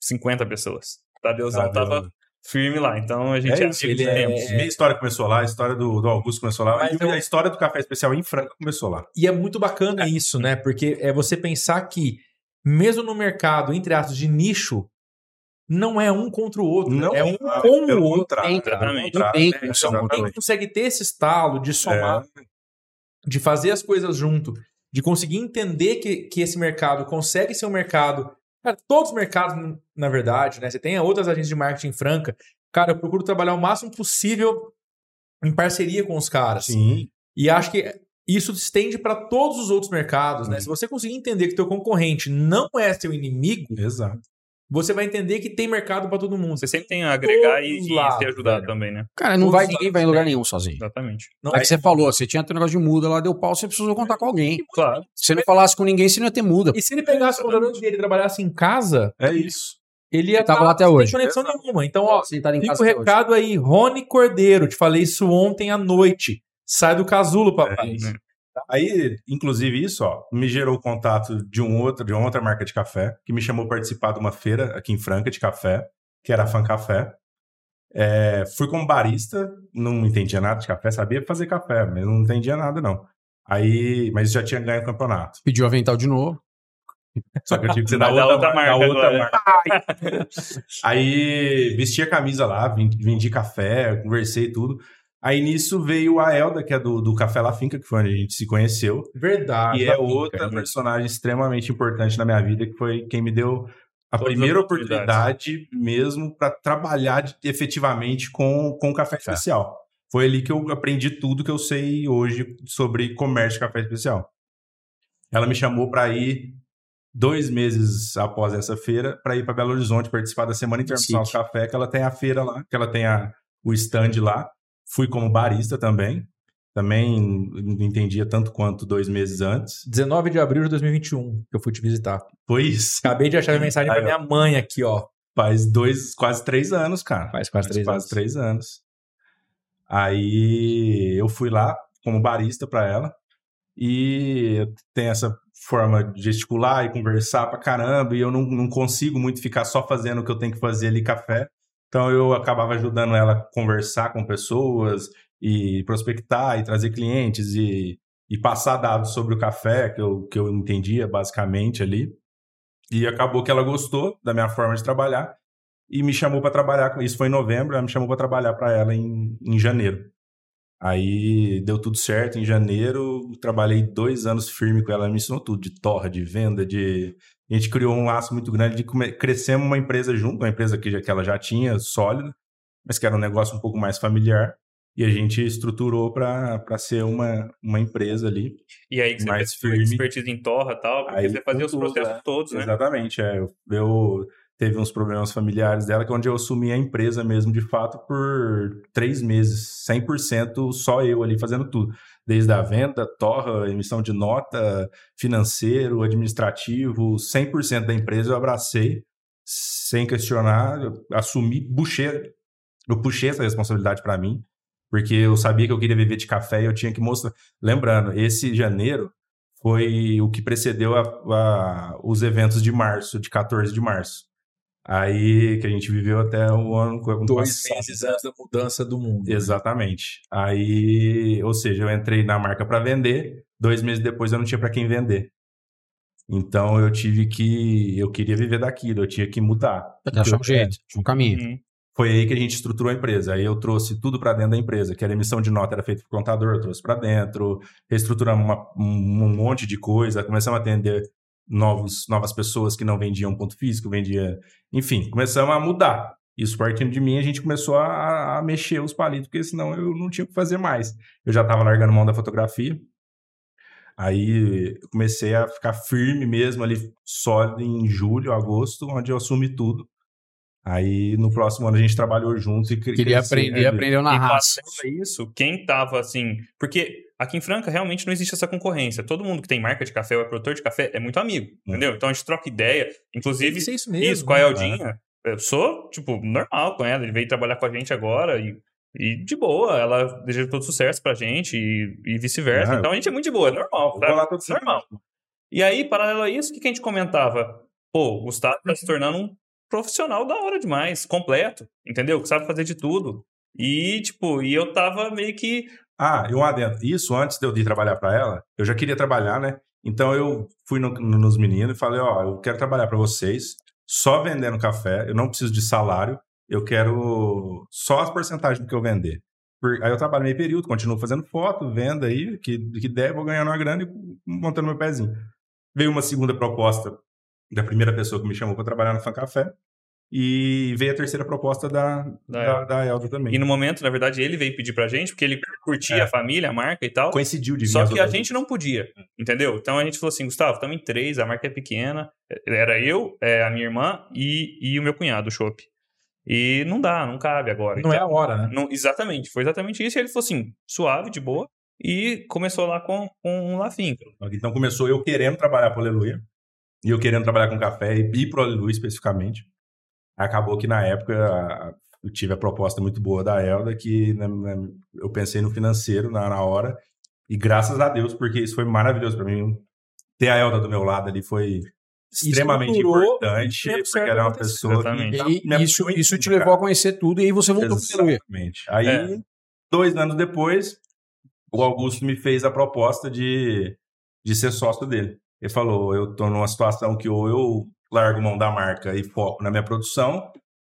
50 pessoas. O Tadeuzão Tadeu. tava firme lá. Então a gente É é, isso, ele é-. Minha história começou lá, a história do, do Augusto começou lá, Mas e eu- a história do café especial em Franca começou lá. E é muito bacana isso, né? Porque é você pensar que, mesmo no mercado, entre aspas, de nicho, não é um contra o outro. Não é um é, com o outro. tem, Tem é, quem consegue ter esse estalo de somar, de fazer as coisas junto, de conseguir entender que, que esse mercado consegue ser um mercado. Cara, todos os mercados, na verdade, né? Você tem outras agências de marketing franca. Cara, eu procuro trabalhar o máximo possível em parceria com os caras. Sim, E acho que isso se estende para todos os outros mercados, né? Se você conseguir entender que teu concorrente não é seu inimigo, exato. Você vai entender que tem mercado para todo mundo. Você sempre tem a agregar e, e se ajudar velho. também, né? Cara, não Todos vai, ninguém vai em lugar né? nenhum sozinho. Exatamente. Não É que você falou, você tinha teu negócio de muda lá, deu pau, você precisou contar com alguém. Claro. Se você não falasse com ninguém, você não ia ter muda. E se ele pegasse o computador dele e trabalhasse em casa, É isso. ele ia tá lá até sem hoje. conexão nenhuma. Então, ó, Sentado em fica casa o até hoje. recado aí, Rony Cordeiro, te falei isso ontem à noite. Sai do casulo, papai. É Aí, inclusive, isso, ó, me gerou o contato de um outro, de uma outra marca de café, que me chamou para participar de uma feira aqui em Franca de café, que era a Fan Café. É, fui como barista, não entendia nada de café, sabia fazer café, mas não entendia nada, não. Aí, mas já tinha ganho o campeonato. Pediu avental de novo. Só que eu tive que ser da Vai dar outra, outra marca. da outra agora. marca. Aí vestia a camisa lá, vendi, vendi café, conversei e tudo. Aí nisso veio a Elda, que é do, do Café La Finca, que foi onde a gente se conheceu. Verdade. E é finca, outra né? personagem extremamente importante na minha vida, que foi quem me deu a Todas as primeira oportunidade mesmo para trabalhar de- efetivamente com, com café especial. Foi ali que eu aprendi tudo que eu sei hoje sobre comércio de café especial. Ela me chamou para ir dois meses após essa feira para ir para Belo Horizonte participar da Semana Internacional do. Café, que ela tem a feira lá, que ela tem a, o stand lá. Fui como barista também. Também não entendia tanto quanto dois meses antes. 19 de abril de 2021, que eu fui te visitar. Isso. Acabei de achar a mensagem Aí, pra minha mãe aqui, ó. Faz dois, quase três anos, cara. Faz quase três quase anos. três anos. Aí eu fui lá como barista para ela e tem essa forma de gesticular e conversar pra caramba e eu não, não consigo muito ficar só fazendo o que eu tenho que fazer ali café. Então eu acabava ajudando ela a conversar com pessoas e prospectar e trazer clientes e, e passar dados sobre o café que eu, que eu entendia basicamente ali. E acabou que ela gostou da minha forma de trabalhar e me chamou para trabalhar com isso foi em novembro, ela me chamou para trabalhar para ela em, em janeiro. Aí deu tudo certo em janeiro, trabalhei dois anos firme com ela, ela me ensinou tudo de torra, de venda, de a gente criou um laço muito grande de crescemos uma empresa junto, uma empresa que, já, que ela já tinha sólida, mas que era um negócio um pouco mais familiar. E a gente estruturou para ser uma, uma empresa ali. E aí que você Mais firme. expertise em torra e tal, porque Aí você fazia os tudo, processos é. todos, né? Exatamente, é. Eu, eu teve uns problemas familiares dela, que é onde eu assumi a empresa mesmo, de fato, por três meses. 100% só eu ali fazendo tudo. Desde a venda, torra, emissão de nota, financeiro, administrativo, 100% da empresa eu abracei, sem questionar, eu assumi, puxei, eu puxei essa responsabilidade para mim, porque eu sabia que eu queria viver de café e eu tinha que mostrar. Lembrando, esse janeiro foi o que precedeu a- a- os eventos de março, de 14 de março. Aí que a gente viveu até o ano ano Dois passado. meses antes da mudança do mundo. Exatamente. Aí, ou seja, eu entrei na marca para vender, dois meses depois eu não tinha para quem vender. Então eu tive que. Eu queria viver daquilo, eu tinha que mudar. Achar um jeito, um caminho. Uhum. Foi aí que a gente estruturou a empresa. Aí eu trouxe tudo para dentro da empresa, que era emissão de nota, era feito por contador, eu trouxe para dentro, reestruturamos uma- um, um monte de coisa, começamos a atender novos, novas pessoas que não vendiam ponto físico, vendia. Enfim, começamos a mudar. Isso partindo de mim, a gente começou a, a mexer os palitos, porque senão eu não tinha o que fazer mais. Eu já estava largando mão da fotografia. Aí eu comecei a ficar firme mesmo ali, sólido em julho, agosto, onde eu assumi tudo. Aí no próximo ano a gente trabalhou juntos e Queria aprender, né? aprendeu na E raça. isso, quem tava assim. Porque aqui em Franca realmente não existe essa concorrência. Todo mundo que tem marca de café ou é produtor de café é muito amigo, É. entendeu? Então a gente troca ideia. Inclusive, Isso é isso mesmo. isso, com a né? Eldinha, eu sou, tipo, normal com ela. Ele veio trabalhar com a gente agora e, e de boa. Ela deseja todo sucesso pra gente e, e vice-versa. Ah, então a gente é muito de boa, é normal. Tudo normal. E aí, paralelo a isso, o que, que a gente comentava? Pô, o Gustavo tá se tornando um profissional da hora demais, completo, entendeu? Que sabe fazer de tudo. E, tipo, e eu tava meio que. Ah, e um adendo. Isso antes de eu ir trabalhar para ela, eu já queria trabalhar, né? Então eu fui no- no- nos meninos e falei, ó, eu quero trabalhar para vocês, só vendendo café, eu não preciso de salário, eu quero só as porcentagens do que eu vender. Por- Aí eu trabalho meio período, continuo fazendo foto, venda aí, que, que der, vou ganhando uma grana e montando meu pezinho. Veio uma segunda proposta da primeira pessoa que me chamou para trabalhar no Fan Café, e veio a terceira proposta da, Da da, da Elda também. E no momento, na verdade, ele veio pedir pra gente, porque ele curtia É. a família, a marca e tal. Coincidiu de Só que a gente não podia, entendeu? Então a gente falou assim, Gustavo, estamos em três, a marca é pequena. Era eu, é, a minha irmã e, e o meu cunhado, o Chopp. E não dá, não cabe agora. Não é Então, a hora, né? não- exatamente, foi exatamente isso. E ele falou assim, suave, de boa. E começou lá com, com um Lafinca. Então começou eu querendo trabalhar para o Aleluia, e eu querendo trabalhar com café e ir para o Aleluia especificamente. Acabou que na época a- eu tive a proposta muito boa da Elda, que né, né, eu pensei no financeiro na, na hora, e graças a Deus, porque isso foi maravilhoso para mim. Ter a Elda do meu lado ali foi extremamente importante, porque ela é uma pessoa Exatamente. que... E isso, isso te levou a conhecer tudo e aí você voltou pro. Exatamente. Aí, É. dois anos depois, o Augusto me fez a proposta de, de ser sócio dele. Ele falou: eu tô numa situação que ou eu largo mão da marca e foco na minha produção,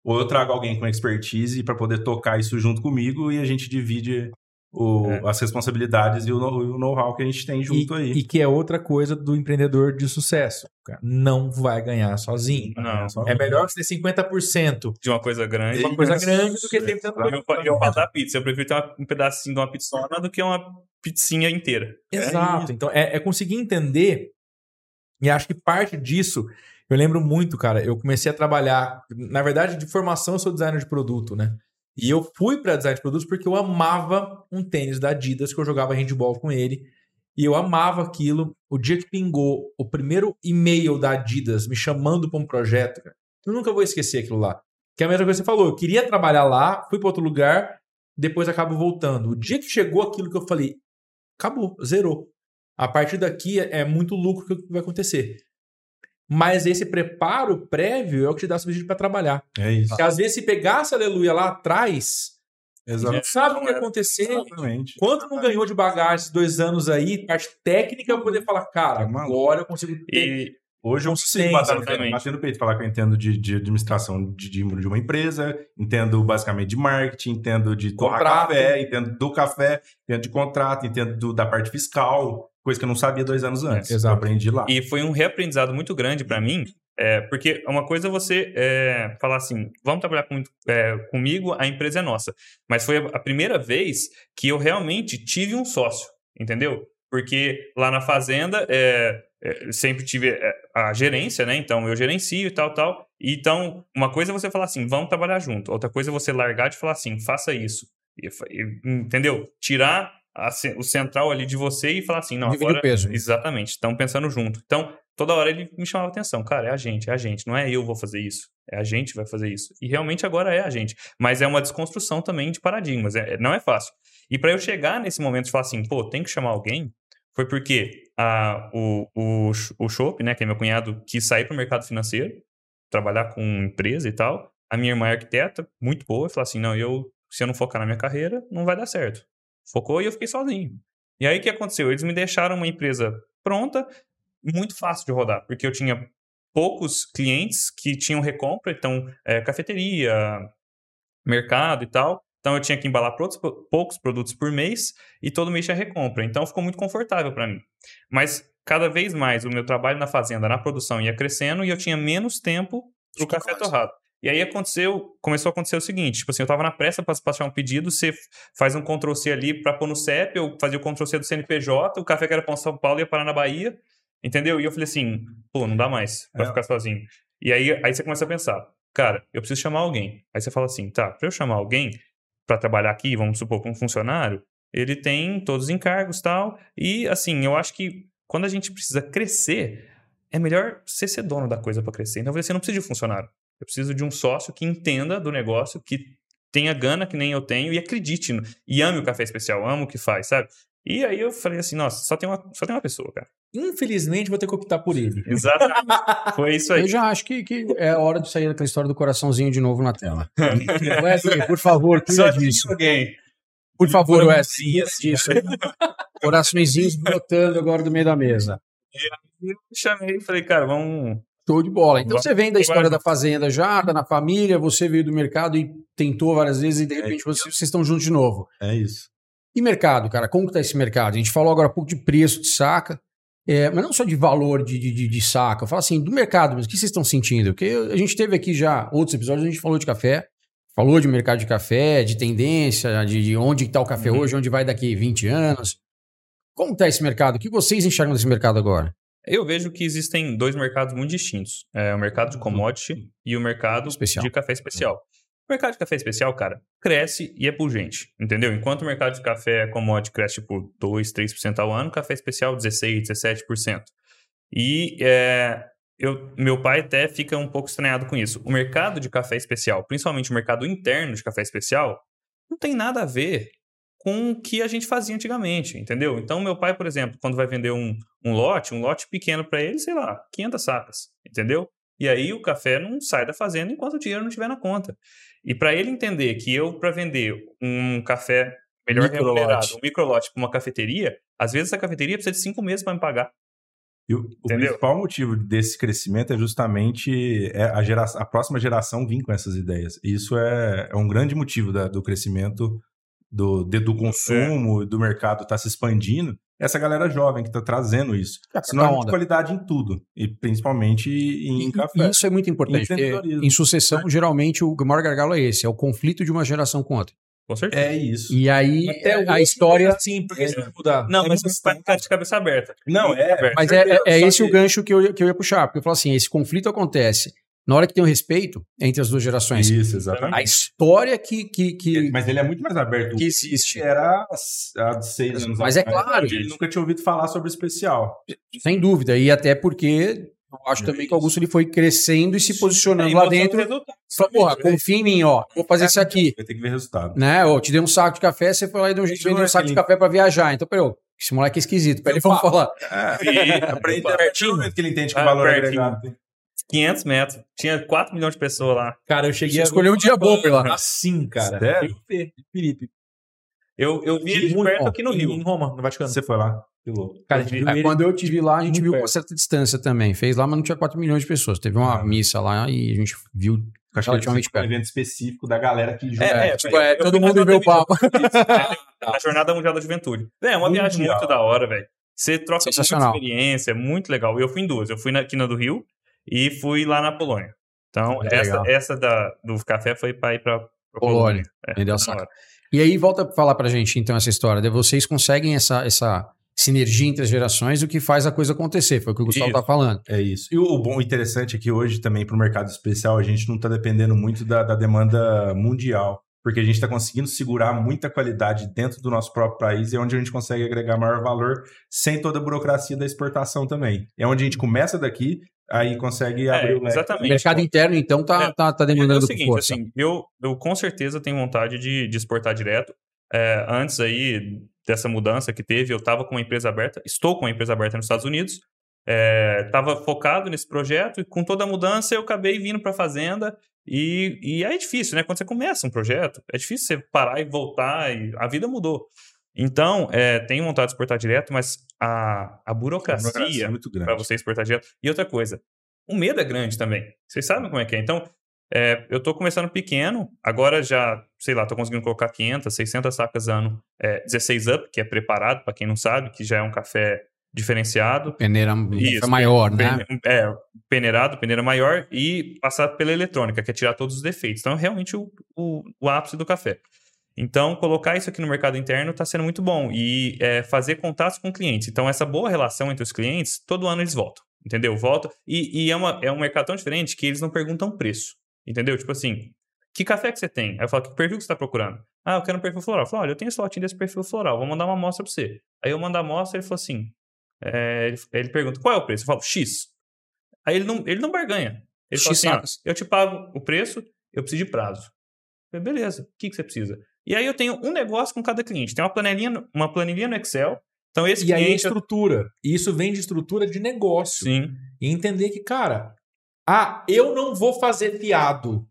ou eu trago alguém com expertise para poder tocar isso junto comigo e a gente divide o- É. as responsabilidades e o o know-how que a gente tem junto e, aí. e que é outra coisa do empreendedor de sucesso. cara. Não vai ganhar sozinho. Não, só- É melhor você ter 50% de uma coisa grande. de uma coisa grande do que ter Eu, eu falo da pizza. Eu prefiro ter um pedacinho de uma pizzona do que uma pizzinha inteira. Exato. então, é, é conseguir entender, e acho que parte disso, eu lembro muito, cara, eu comecei a trabalhar, na verdade, de formação eu sou designer de produto, né? E eu fui para design de produtos porque eu amava um tênis da Adidas, que eu jogava handball com ele, e eu amava aquilo. O dia que pingou o primeiro e-mail da Adidas me chamando para um projeto, cara, eu nunca vou esquecer aquilo lá. Que é a mesma coisa que você falou, eu queria trabalhar lá, fui para outro lugar, depois acabo voltando. O dia que chegou aquilo que eu falei, acabou, zerou. A partir daqui é é muito lucro que vai acontecer. Mas esse preparo prévio é o que te dá subsídio para trabalhar. É isso. Porque às vezes se pegasse aleluia lá atrás, gente sabe o que é. acontecer. Exatamente. Quanto não ganhou de bagagem esses dois anos aí, parte técnica, eu poder falar, cara, maluco. agora eu consigo ter. E Hoje eu consigo bater no, exatamente. bater no peito, falar que eu entendo de, de administração de, de, de uma empresa, entendo basicamente de marketing, entendo de café, entendo do café, entendo de contrato, entendo do- da parte fiscal, coisa que eu não sabia dois anos antes. É, exato. Eu aprendi lá. E foi um reaprendizado muito grande pra mim, é, porque uma coisa é você é, falar assim, vamos trabalhar com- é, comigo, a empresa é nossa. Mas foi a primeira vez que eu realmente tive um sócio, entendeu? Porque lá na fazenda é, é, sempre tive é, a gerência, né? Então eu gerencio e tal, tal. Então, uma coisa é você falar assim, vamos trabalhar junto. Outra coisa é você largar de falar assim, faça isso. E- entendeu? Tirar a ce- o central ali de você e falar assim, não, agora... o peso. Exatamente, estão pensando junto. Então, toda hora ele me chamava atenção. Cara, é a gente, é a gente. Não é eu vou fazer isso. É a gente que vai fazer isso. E realmente agora é a gente. Mas é uma desconstrução também de paradigmas. É, não é fácil. E para eu chegar nesse momento de falar assim, pô, tem que chamar alguém, foi porque a, o, o, o Chopp, né, que é meu cunhado, quis sair para o mercado financeiro, trabalhar com empresa e tal. A minha irmã é arquiteta, muito boa, e falou assim: não, eu, se eu não focar na minha carreira, não vai dar certo. Focou e eu fiquei sozinho. E aí o que aconteceu? Eles me deixaram uma empresa pronta, muito fácil de rodar, porque eu tinha poucos clientes que tinham recompra, então é, cafeteria, mercado e tal. Então eu tinha que embalar poucos, poucos produtos por mês e todo mês tinha recompra. Então ficou muito confortável para mim. Mas cada vez mais o meu trabalho na fazenda, na produção ia crescendo e eu tinha menos tempo pro café torrado. E aí aconteceu, começou a acontecer o seguinte, tipo assim, eu tava na pressa para passar um pedido, você faz um Ctrl C ali para pôr no CEP, eu fazia o Ctrl C do CNPJ, o café que era para São Paulo ia parar na Bahia, entendeu? E eu falei assim, pô, não dá mais para É. ficar sozinho. E aí, aí você começa a pensar, cara, eu preciso chamar alguém. Aí você fala assim, tá, para eu chamar alguém para trabalhar aqui, vamos supor, com um funcionário, ele tem todos os encargos e tal, e assim, eu acho que quando a gente precisa crescer, é melhor você ser dono da coisa para crescer. Então, eu falei assim, eu não preciso de funcionário. Eu preciso de um sócio que entenda do negócio, que tenha gana que nem eu tenho e acredite no, e ame o café especial, amo o que faz, sabe? E aí eu falei assim, nossa, só tem uma, só tem uma pessoa, cara. Infelizmente, vou ter que optar por ele. Exatamente. Foi isso aí. Eu já acho que, que é hora de sair daquela história do coraçãozinho de novo na tela. Wesley, por favor, cuida disso. alguém. Por favor, Sim, Wesley, cuida disso. Coraçõezinhos brotando agora do meio da mesa. Eu chamei e falei, cara, vamos. Show de bola. Então você vem da história da fazenda já, tá na família, você veio do mercado e tentou várias vezes e de repente vocês, vocês estão juntos de novo. É isso. E mercado, cara, como que tá esse mercado? A gente falou agora há pouco de preço de saca, é, mas não só de valor de, de, de- de saca, eu falo assim, do mercado mesmo, o que vocês estão sentindo? Porque a gente teve aqui já outros episódios, a gente falou de café, falou de mercado de café, de tendência, de, de onde está o café Uhum. hoje, onde vai daqui 20 anos. Como tá esse mercado? O que vocês enxergam desse mercado agora? Eu vejo que existem dois mercados muito distintos: é o mercado de commodity e o mercado Especial. de café especial. O mercado de café especial, cara, cresce e é pungente, entendeu? Enquanto o mercado de café commodity cresce por 2, 3% ao ano, café especial 16, 17%. E é, eu, meu pai até fica um pouco estranhado com isso. O mercado de café especial, principalmente o mercado interno de café especial, não tem nada a ver com o que a gente fazia antigamente, entendeu? Então, meu pai, por exemplo, quando vai vender um, um lote, um lote pequeno para ele, sei lá, 500 sacas, entendeu? E aí o café não sai da fazenda enquanto o dinheiro não estiver na conta. E para ele entender que eu, para vender um café melhor Microlote. remunerado, um microlote para uma cafeteria, às vezes essa cafeteria precisa de cinco meses para me pagar. E o, o principal motivo desse crescimento é justamente é a, gera, a próxima geração vir com essas ideias. E Isso é, é um grande motivo da- do crescimento do, de- do consumo, do mercado estar se expandindo. Essa galera jovem que está trazendo isso. Senão Tá é de qualidade em tudo. E principalmente em, E- café. e Isso é muito importante, porque Empreendedorismo. em sucessão, geralmente, o maior gargalo é esse, é o conflito de uma geração com outra. Com certeza. É isso. E aí, Até a história... Sim, porque isso vai mudar. Não, É mas você ficar de cabeça aberta. Não, é. Aberta. Mas é, é, é esse que- o gancho que eu, ia- que eu ia puxar, porque eu falo assim, esse conflito acontece na hora que tem um respeito entre as duas gerações. Isso, exatamente. A história que, que, que, Mas ele é muito mais aberto. que existe, Era há seis anos Mas é claro, Ele nunca tinha ouvido falar sobre especial. sem dúvida, e até porque eu acho também que o Augusto ele foi crescendo e se posicionando lá dentro. Falou, porra, confia em mim, ó, vou fazer isso aqui. Vai ter que ver resultado. Né? Eu te dei um saco de café, você foi lá e deu um jeito de vender um saco de café pra viajar. Então, peraí, esse moleque é esquisito. Peraí, vamos falar. Aprende Opa, pertinho. momento que ele entende que o Ah, valor pertinho. agregado. 500 metros. Tinha 4 milhões de pessoas lá. Cara, eu cheguei Você a escolheu um dia bom pra ir lá. Assim, cara. Sério? Eu vi, Felipe. Eu, eu vi Muito perto bom. aqui no Rio. Em Roma, no Vaticano. Você foi lá? Que louco. Cara, a gente viu É, ele- quando eu te vi lá, a gente viu com perto. uma certa distância também. Fez lá, mas não tinha 4 milhões de pessoas. Teve uma Ah. missa lá e a gente viu. Acho que Relativamente ele foi um perto. evento especívico da galera que junta. É, é, tipo, é, eu todo mundo viu o papo. A Jornada Mundial da Juventude. É uma Mundial. viagem muito da hora, velho. Você troca muita experiência, muito legal. Eu fui em duas. Eu fui na, aqui na do Rio e fui lá na Polônia. Então, Muito essa, essa da, do café foi pra ir pra Polônia. Polônia. É. E aí, volta a falar pra gente, então, essa história. De vocês conseguem essa, essa sinergia entre as gerações, o que faz a coisa acontecer. Foi o que o Gustavo Isso. tá falando. É isso. E o bom interessante é que hoje também para o mercado especial a gente não está dependendo muito da, da demanda mundial. Porque a gente está conseguindo segurar muita qualidade dentro do nosso próprio país e é onde a gente consegue agregar maior valor sem toda a burocracia da exportação também. É onde a gente começa daqui, aí consegue É, abrir o leque. O exatamente. mercado interno, então, tá, É. tá, tá É demandando o seguinte, força. assim, eu, eu com certeza tenho vontade de, de exportar direto. É, antes aí dessa mudança que teve, eu estava com uma empresa aberta, estou com uma empresa aberta nos Estados Unidos, estava focado nesse projeto e com toda a mudança eu acabei vindo para a fazenda e, e é difícil, né? Quando você começa um projeto, é difícil você parar e voltar e a vida mudou. Então, é, tenho vontade de exportar direto, mas a, a A burocracia burocracia é muito grande. para você exportar direto. E outra coisa, o medo é grande também. Vocês sabem como é que é. Então, é, eu estou começando pequeno, agora já, sei lá, estou conseguindo colocar 500, 600 sacas ano, é, 16 up, que é preparado, para quem não sabe, que já é um café diferenciado. Peneira Isso, é maior, né? É, peneirado, peneira maior e passado pela eletrônica, que é tirar todos os defeitos. Então, é realmente o, o, o ápice do café. Então, colocar isso aqui no mercado interno está sendo muito bom. E é, fazer contatos com clientes. Então, essa boa relação entre os clientes, todo ano eles voltam. Entendeu? Voltam. E, e é, uma, é um mercado tão diferente que eles não perguntam preço. Entendeu? Tipo assim, que café que você tem? Aí eu falo, que perfil que você está procurando? Ah, eu quero um perfil floral. Eu falo, olha, eu tenho esse lotinho desse perfil floral, vou mandar uma amostra para você. Aí eu mando a amostra ele falou assim, é, ele, ele pergunta, qual é o preço? Eu falo, X. Aí ele não, ele não barganha. Ele X assim: ó, sacas. eu te pago o preço, eu preciso de prazo. Eu falei, beleza, o que, que você precisa? E aí eu tenho um negócio com cada cliente. Tem uma planilhinha, no- uma planilhinha no Excel. Então esse E aí cliente. estrutura. E isso vem de estrutura de negócio. Sim. E entender que, cara, ah, eu não vou fazer fiado.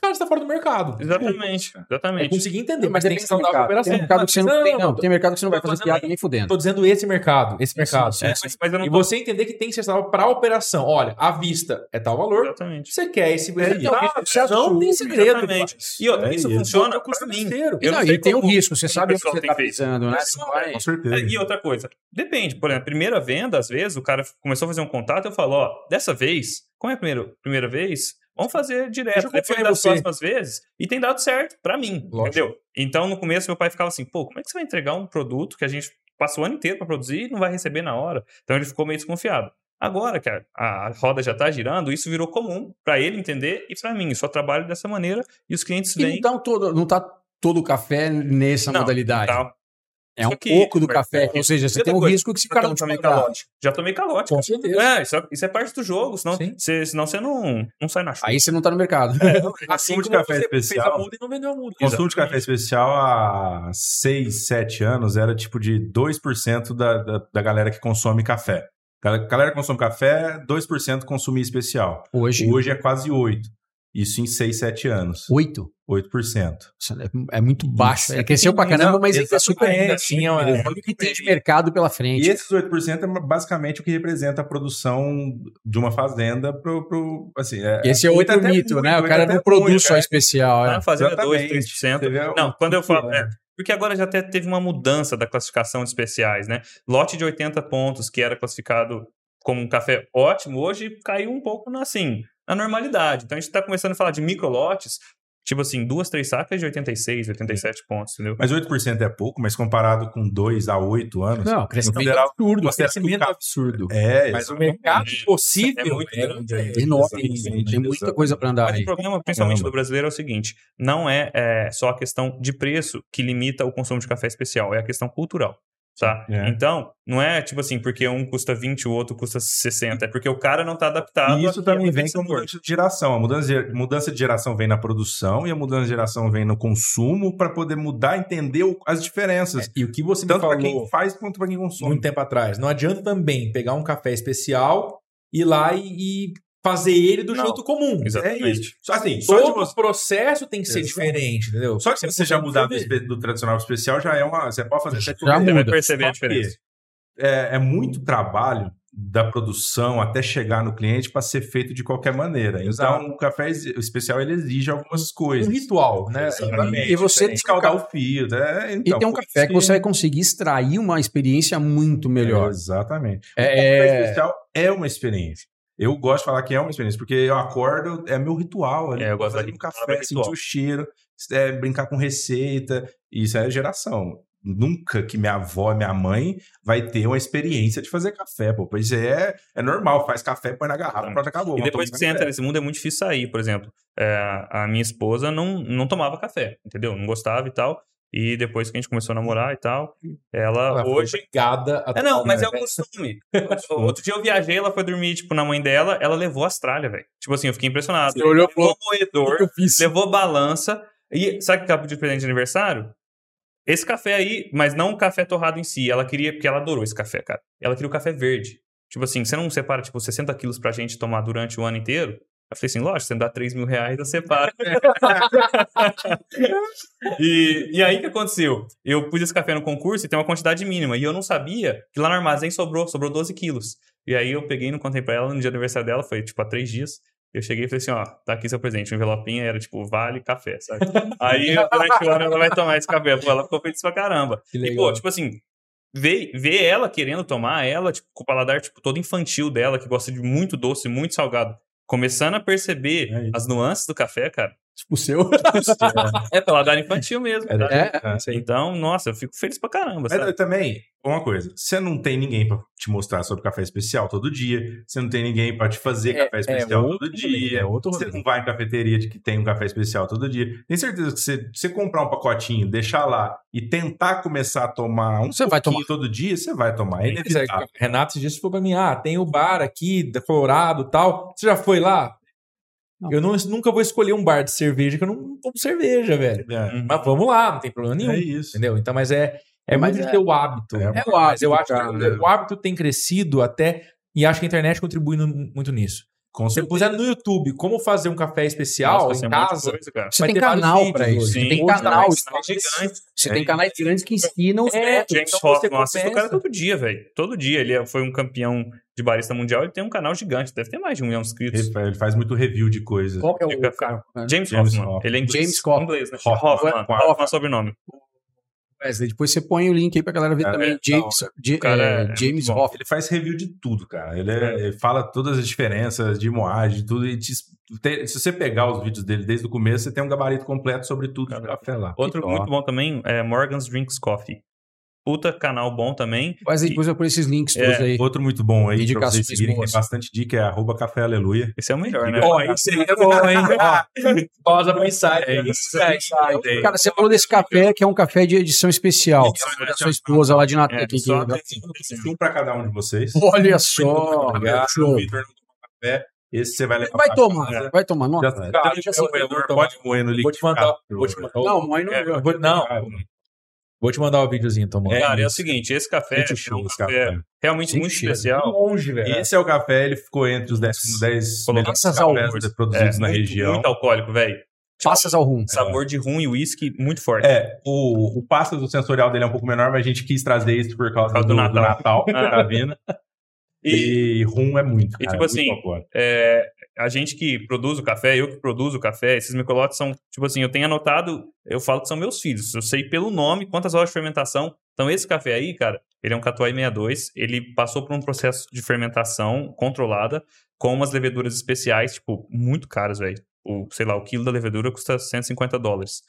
Cara, você tá fora do mercado. Exatamente. É Exatamente. conseguir entender, Mas mas tem depende que do saudável a mercado. operação. Tem mercado que você não, Não, tem, não, não. não. Tem mercado que você não vai fazer piada nem fudendo. Tô dizendo esse mercado, esse mercado. sim, É, mas, mas eu não E tô- você entender que tem que ser saudável para a operação. Olha, à vista é tal valor. Exatamente. Você quer esse É resultado, isso. não tem segredo. Exatamente. E outra, É isso funciona Todo custo pra financeiro. Eu não, não e tem um risco, você sabe o pessoal você tem tá feito. pisando, né? Mas não, Com certeza. É, E outra coisa, depende. Por exemplo, primeira venda, às vezes, o cara começou a fazer um contato eu falo, ó, dessa vez, como é a primeira vez, vamos fazer direto. Depois das você. próximas vezes, e tem dado certo pra mim, Lógico. entendeu? Então, no começo, meu pai ficava assim, pô, como é que você vai entregar um produto que a gente passou o ano inteiro pra produzir e não vai receber na hora? Então, ele ficou meio desconfiado. Agora que a, a roda já tá girando, isso virou comum pra ele entender e pra mim. Eu só trabalho dessa maneira e os clientes E vêm. não tá, todo, não tá todo o café nessa Não, modalidade. Tá, É um que- pouco do café. Ou seja, você outra tem um coisa, risco que se o cara não te tomei calote. Já tomei calote. Com certeza. É, isso é, isso é parte do jogo, senão, Sim. você, senão você não, não sai na chuva. Aí você não tá no mercado. Assim Consumo de como café você fez especial. a muda e não vendeu a muda. O consumo de café especial há 6, 7 anos era tipo de 2% da, da, da galera que consome café. A galera que consome café, 2% consumia especial. Hoje, Hoje é quase 8%. Isso em 6, 7 anos. oito. 8%. Isso É é muito baixo. Isso. É, cresceu pra caramba, mas ainda é super Ainda ainda. assim, é uma- Olha o que tem de mercado pela E frente. esses 8% é basicamente o que representa a produção de uma fazenda pro. pro assim, é, Esse é oito outro mito, muito, né? O oito cara não produz muito, só é. especial. Ah, É. fazendo 2, Exatamente. 3%. Você vê o- Não, quando eu falo. é. é, porque agora já até teve uma mudança da classificação de especiais, né? Lote de 80 pontos, que era classificado como um café ótimo, hoje caiu um pouco na, assim, na normalidade. Então a gente tá começando a falar de microlotes, tipo assim, duas, três sacas de 86, 87 pontos, entendeu? Mas 8% é pouco, mas comparado com 2 a 8 anos. Não, crescimento absurdo. Crescimento ca- absurdo. É, Mas o mercado É possível muito é grande é Enorme. Exatamente, Tem muita coisa pra andar Mas aí. o problema, principalmente Caramba. do brasileiro, é o seguinte: não é, é, só a questão de preço que limita o consumo de café especial, é a questão cultural. Tá? É. Então, não é tipo assim, porque um custa 20 o outro custa 60, é porque o cara não tá adaptado. E isso também vem com a mudança de geração. A mudança de, mudança de geração vem na produção e a mudança de geração vem no consumo para poder mudar, entender o- as diferenças. E o que você tanto para falou quem faz quanto para quem consome. muito tempo atrás, não adianta também pegar um café especial, ir lá e, e fazer ele do Não. jeito comum. Exatamente. É isso. Só assim, só Todo você, o processo tem que ser Exato. diferente, entendeu? só que se você já mudar do, do tradicional pro especial, já é uma. Você pode fazer até Já tudo. Você vai muda. perceber a Só que diferença. É, é muito trabalho da produção até chegar no cliente para ser feito de qualquer maneira. Exato. Então, o café o especial ele exige algumas Um coisas. ritual, né? Exatamente. E você escaldar o fio. É, E então, tem um café isso que você vai conseguir extrair uma experiência muito melhor. Exatamente. O É- café é- especial é uma experiência. Eu gosto de falar que é uma experiência, porque eu acordo, é meu ritual. Ali, É, eu gosto fazer um café, sentir o cheiro, é, brincar com receita. Isso é geração. Nunca que minha avó, minha mãe vai ter uma experiência de fazer café, pô. Pois é, é normal, faz café, põe na garrafa, pronto, acabou. E depois que você tomar entra nesse mundo é muito difícil sair. Por exemplo, é, a minha esposa não, não tomava café, entendeu? Não gostava e tal. E depois que a gente começou a namorar e tal, ela, Ela foi hoje. obrigada a É, não, mas é o costume. Outro dia eu viajei, ela foi dormir, tipo, na mãe dela, ela levou a Austrália, velho. Tipo assim, eu fiquei impressionado. Você olhou levou falou, moedor, eu fiz? levou balança. E sabe o que ela pediu de presente de aniversário? Esse café aí, mas não o café torrado em si. Ela queria, porque ela adorou esse café, cara. Ela queria o café verde. Tipo assim, você não separa, tipo, 60 quilos pra gente tomar durante o ano inteiro? Eu falei assim, lógico, você me dá 3 mil reais, eu separo. e, e aí o que aconteceu? Eu pus esse café no concurso e tem uma quantidade mínima. E eu não sabia que lá no armazém sobrou, sobrou 12 quilos. E aí eu peguei e não contei pra ela no dia do aniversário dela, foi tipo há três dias. Eu cheguei e falei assim, ó, tá aqui seu presente. Um envelopinho era tipo, vale café, sabe? aí durante o ano ela vai tomar esse café. Pô, ela ficou feliz pra caramba. E, pô, tipo assim, ver, ver ela querendo tomar, ela, tipo, com o paladar, tipo, todo infantil dela, que gosta de muito doce, muito salgado, começando a perceber É as nuances do café, cara, o seu. É paladar infantil mesmo. É, tá? É. Sim. Então, nossa, eu fico feliz pra caramba, Mas sabe? eh, também, uma coisa, você não tem ninguém pra te mostrar sobre café especial todo dia, você não tem ninguém pra te fazer É- café é especial outro todo dia, é outro você rolê. não vai em cafeteria de que tem um café especial todo dia. Tem certeza que você, você comprar um pacotinho, deixar lá e tentar começar a tomar um Você vai pouquinho todo dia, você vai tomar, é é, inevitável. Renato esses dias falou pra mim: ah, tem o bar aqui, da Colorado e tal. Você já foi lá? Não. Eu não- nunca vou escolher um bar de cerveja que eu não tomo cerveja, velho. É. Mas vamos lá, não tem problema nenhum. é isso. Entendeu? Então, mas é, é Mas muito é- ter o hábito. É, É o Mas eu hábito, acho cara. que o hábito tem crescido até. E acho que a internet contribui no- muito nisso. Com Se você puser no YouTube como fazer um café especial Nossa, em de casa, coisa, cara. Você Vai tem canal pra isso. Você Sim, tem canal. tá Você você É tem canais grandes que ensinam os É, métodos. James Então você Hoffman, eu assisto o cara todo dia, velho. Todo dia. Ele é- foi um campeão de barista mundial. Ele tem um canal gigante. Deve ter mais de um milhão de inscritos. Ele, ele faz muito review de coisas. Qual que é o cara? James, James Hoffman. Hoffman. Ele é inglês. James Hoffman. Inglês, né? Hoffman. Hoffman. Hoffman. Hoffman, sobrenome. Wesley, depois você põe o link aí pra galera ver É, também. é, James, é, é muito James. Hoffman. Ele faz review de tudo, cara. Ele, é- ele fala todas as diferenças de moagem, tudo. E te- tem- se você pegar os vídeos dele desde o começo, você tem um gabarito completo sobre tudo de Cara, café lá. Outro muito bom também é Morgan's Drinks Coffee. Puta canal bom também. E- depois eu ponho esses links todos É, aí. Outro muito bom aí pra Indicações vocês seguirem, tem bastante dica, é arroba café aleluia. Esse é o melhor, né? Ó, esse aí é bom, hein? Pausa pro insight. É isso. É. É Cara, você falou desse café que é um café de edição especial. Da sua esposa lá de Natal. É, que- só que- Um pra cada um de vocês. Olha só. Vitor. não toma café. Esse você vai levar Vai pra tomar, casa. vai tomar. Não, Já Cara, vou moedor, tomar. pode moer no Vou te mandar. liquidificador. Vou te mandar. não mas não. É, vou- não, vou te mandar o videozinho, tomando. É Cara, é o seguinte, esse café Muito é show um café café. realmente muito cheiro. especial. longe, velho. Esse é o café, ele ficou entre os 10, 10 Colocou melhores essas ao- produzidos É, na muito, região. muito alcoólico, velho. Passas ao rum. Sabor de rum e uísque muito forte. É, o, o passo do sensorial dele é um pouco menor, mas a gente quis trazer isso por causa, Por causa do, do do Natal, Natal. que tá vindo. E E rum é muito, E, cara, tipo muito assim, é, a gente que produz o café, eu que produzo o café, esses micolotes são, tipo assim, eu tenho anotado, eu falo que são meus filhos. Eu sei pelo nome quantas horas de fermentação. Então, esse café aí, cara, ele é um Catuai 62. Ele passou por um processo de fermentação controlada com umas leveduras especiais, tipo, muito caras, velho. O, sei lá, o quilo da levedura custa 150 dólares.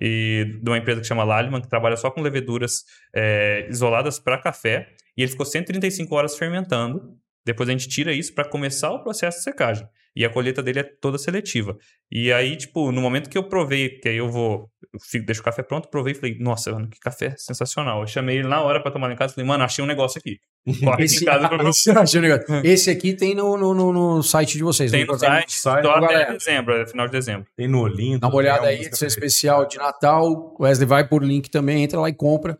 E de uma empresa que chama Lallman, que trabalha só com leveduras é, isoladas para café. E ele ficou 135 horas fermentando. Depois a gente tira isso para começar o processo de secagem. E a colheita dele é toda seletiva. E aí, tipo, no momento que eu provei, que aí eu vou, eu fico, deixo o café pronto, provei e falei, nossa, mano, que café sensacional. Eu chamei ele na hora para tomar em casa e falei, mano, achei um negócio aqui. Corre Esse, casa pra esse, achei um negócio. Esse aqui tem no, no, no- no site de vocês. Tem no site, site, só até galera. dezembro, é final de dezembro. Tem no Olinto. Dá uma olhada aí, edição especial de Natal. O Wesley vai por link também, entra lá e compra.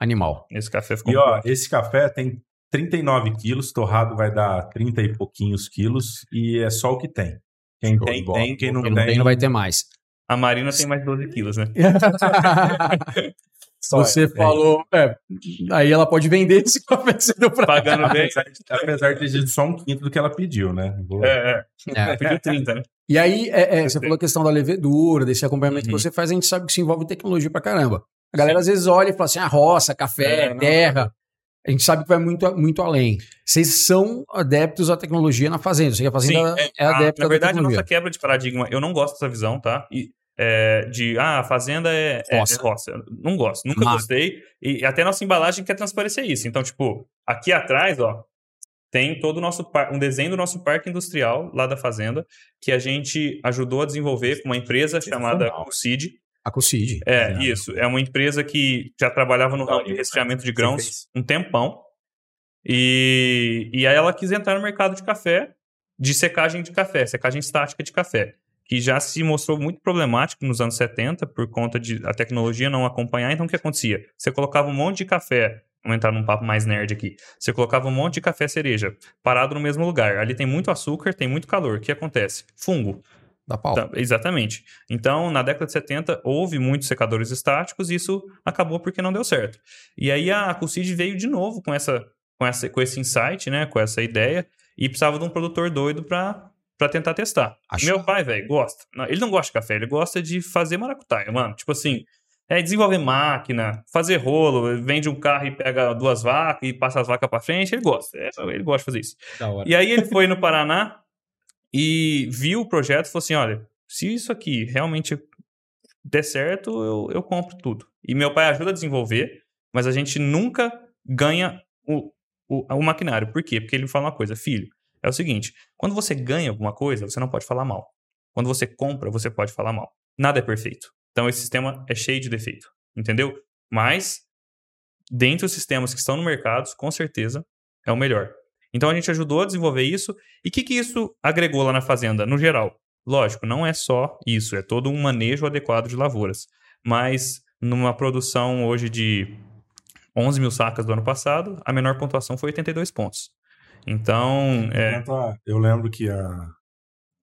Animal. Esse café ficou E ó, esse café tem 39 quilos, torrado vai dar 30 e pouquinhos quilos, e é só o que tem. Quem tem, bola. tem, quem não Quem tem. não tem, não vai ter mais. A Marina tem mais 12 quilos, né? Só Você é. falou. é, aí ela pode vender esse café que você deu pra Pagando bem. Apesar, de- ter sido só um quinto do que ela pediu, né? Vou- É, é. É. Pediu 30, né? E aí, é, é, você falou a questão da levedura, desse acompanhamento Uhum. que você faz, a gente sabe que isso envolve tecnologia pra caramba. A galera às vezes olha e fala assim: ah, roça, café, É, não, terra. A gente sabe que vai muito, muito além. Vocês são adeptos à tecnologia na fazenda. Você que a fazenda Sim, é, a- adepta Na à verdade, a nossa quebra de paradigma, eu não gosto dessa visão, tá? E, é, de, ah, a fazenda é é- Roça. é roça. Eu Não gosto, nunca gostei. E até nossa embalagem quer transparecer isso. Então, tipo, aqui atrás, ó, tem todo o nosso par- um desenho do nosso parque industrial lá da fazenda, que a gente ajudou a desenvolver com uma empresa chamada Sensacional. A Cocid. É, É. isso. É uma empresa que já trabalhava no ramo de resfriamento de grãos um tempão. E, e aí ela quis entrar no mercado de café, de secagem de café, secagem estática de café, que já se mostrou muito problemático nos anos 70 por conta de a tecnologia não acompanhar. Então o que acontecia? Você colocava um monte de café, vamos entrar num papo mais nerd aqui. Você colocava um monte de café cereja parado no mesmo lugar. Ali tem muito açúcar, tem muito calor. O que acontece? Fungo. Da pau. Tá, exatamente. Então, na década de 70, houve muitos secadores estáticos e isso acabou porque não deu certo. E aí a Cucid veio de novo com, essa, com, essa, com esse insight, né? Com essa ideia, e precisava de um produtor doido para para tentar testar. Acho- Meu pai, velho, gosta. Não, ele não gosta de café, ele gosta de fazer maracutaia, mano. Tipo assim, é desenvolver máquina, fazer rolo, vende um carro e pega duas vacas e passa as vacas para frente, ele gosta. É, ele gosta de fazer isso. Da hora. E aí ele foi no Paraná e viu o projeto e falou assim: olha, se isso aqui realmente der certo, eu, eu compro tudo. E meu pai ajuda a desenvolver, mas a gente nunca ganha o, o, o maquinário. Por quê? Porque ele fala uma coisa, filho, é o seguinte, quando você ganha alguma coisa, você não pode falar mal. Quando você compra, você pode falar mal. Nada é perfeito. Então esse sistema é cheio de defeito, entendeu? Mas, dentre os sistemas que estão no mercado, com certeza é o melhor. Então a gente ajudou a desenvolver isso. E o que, que isso agregou lá na fazenda, no geral? Lógico, não é só isso, é todo um manejo adequado de lavouras. Mas numa produção hoje de 11 mil sacas do ano passado, a menor pontuação foi 82 pontos. Então, é, Eu lembro que a.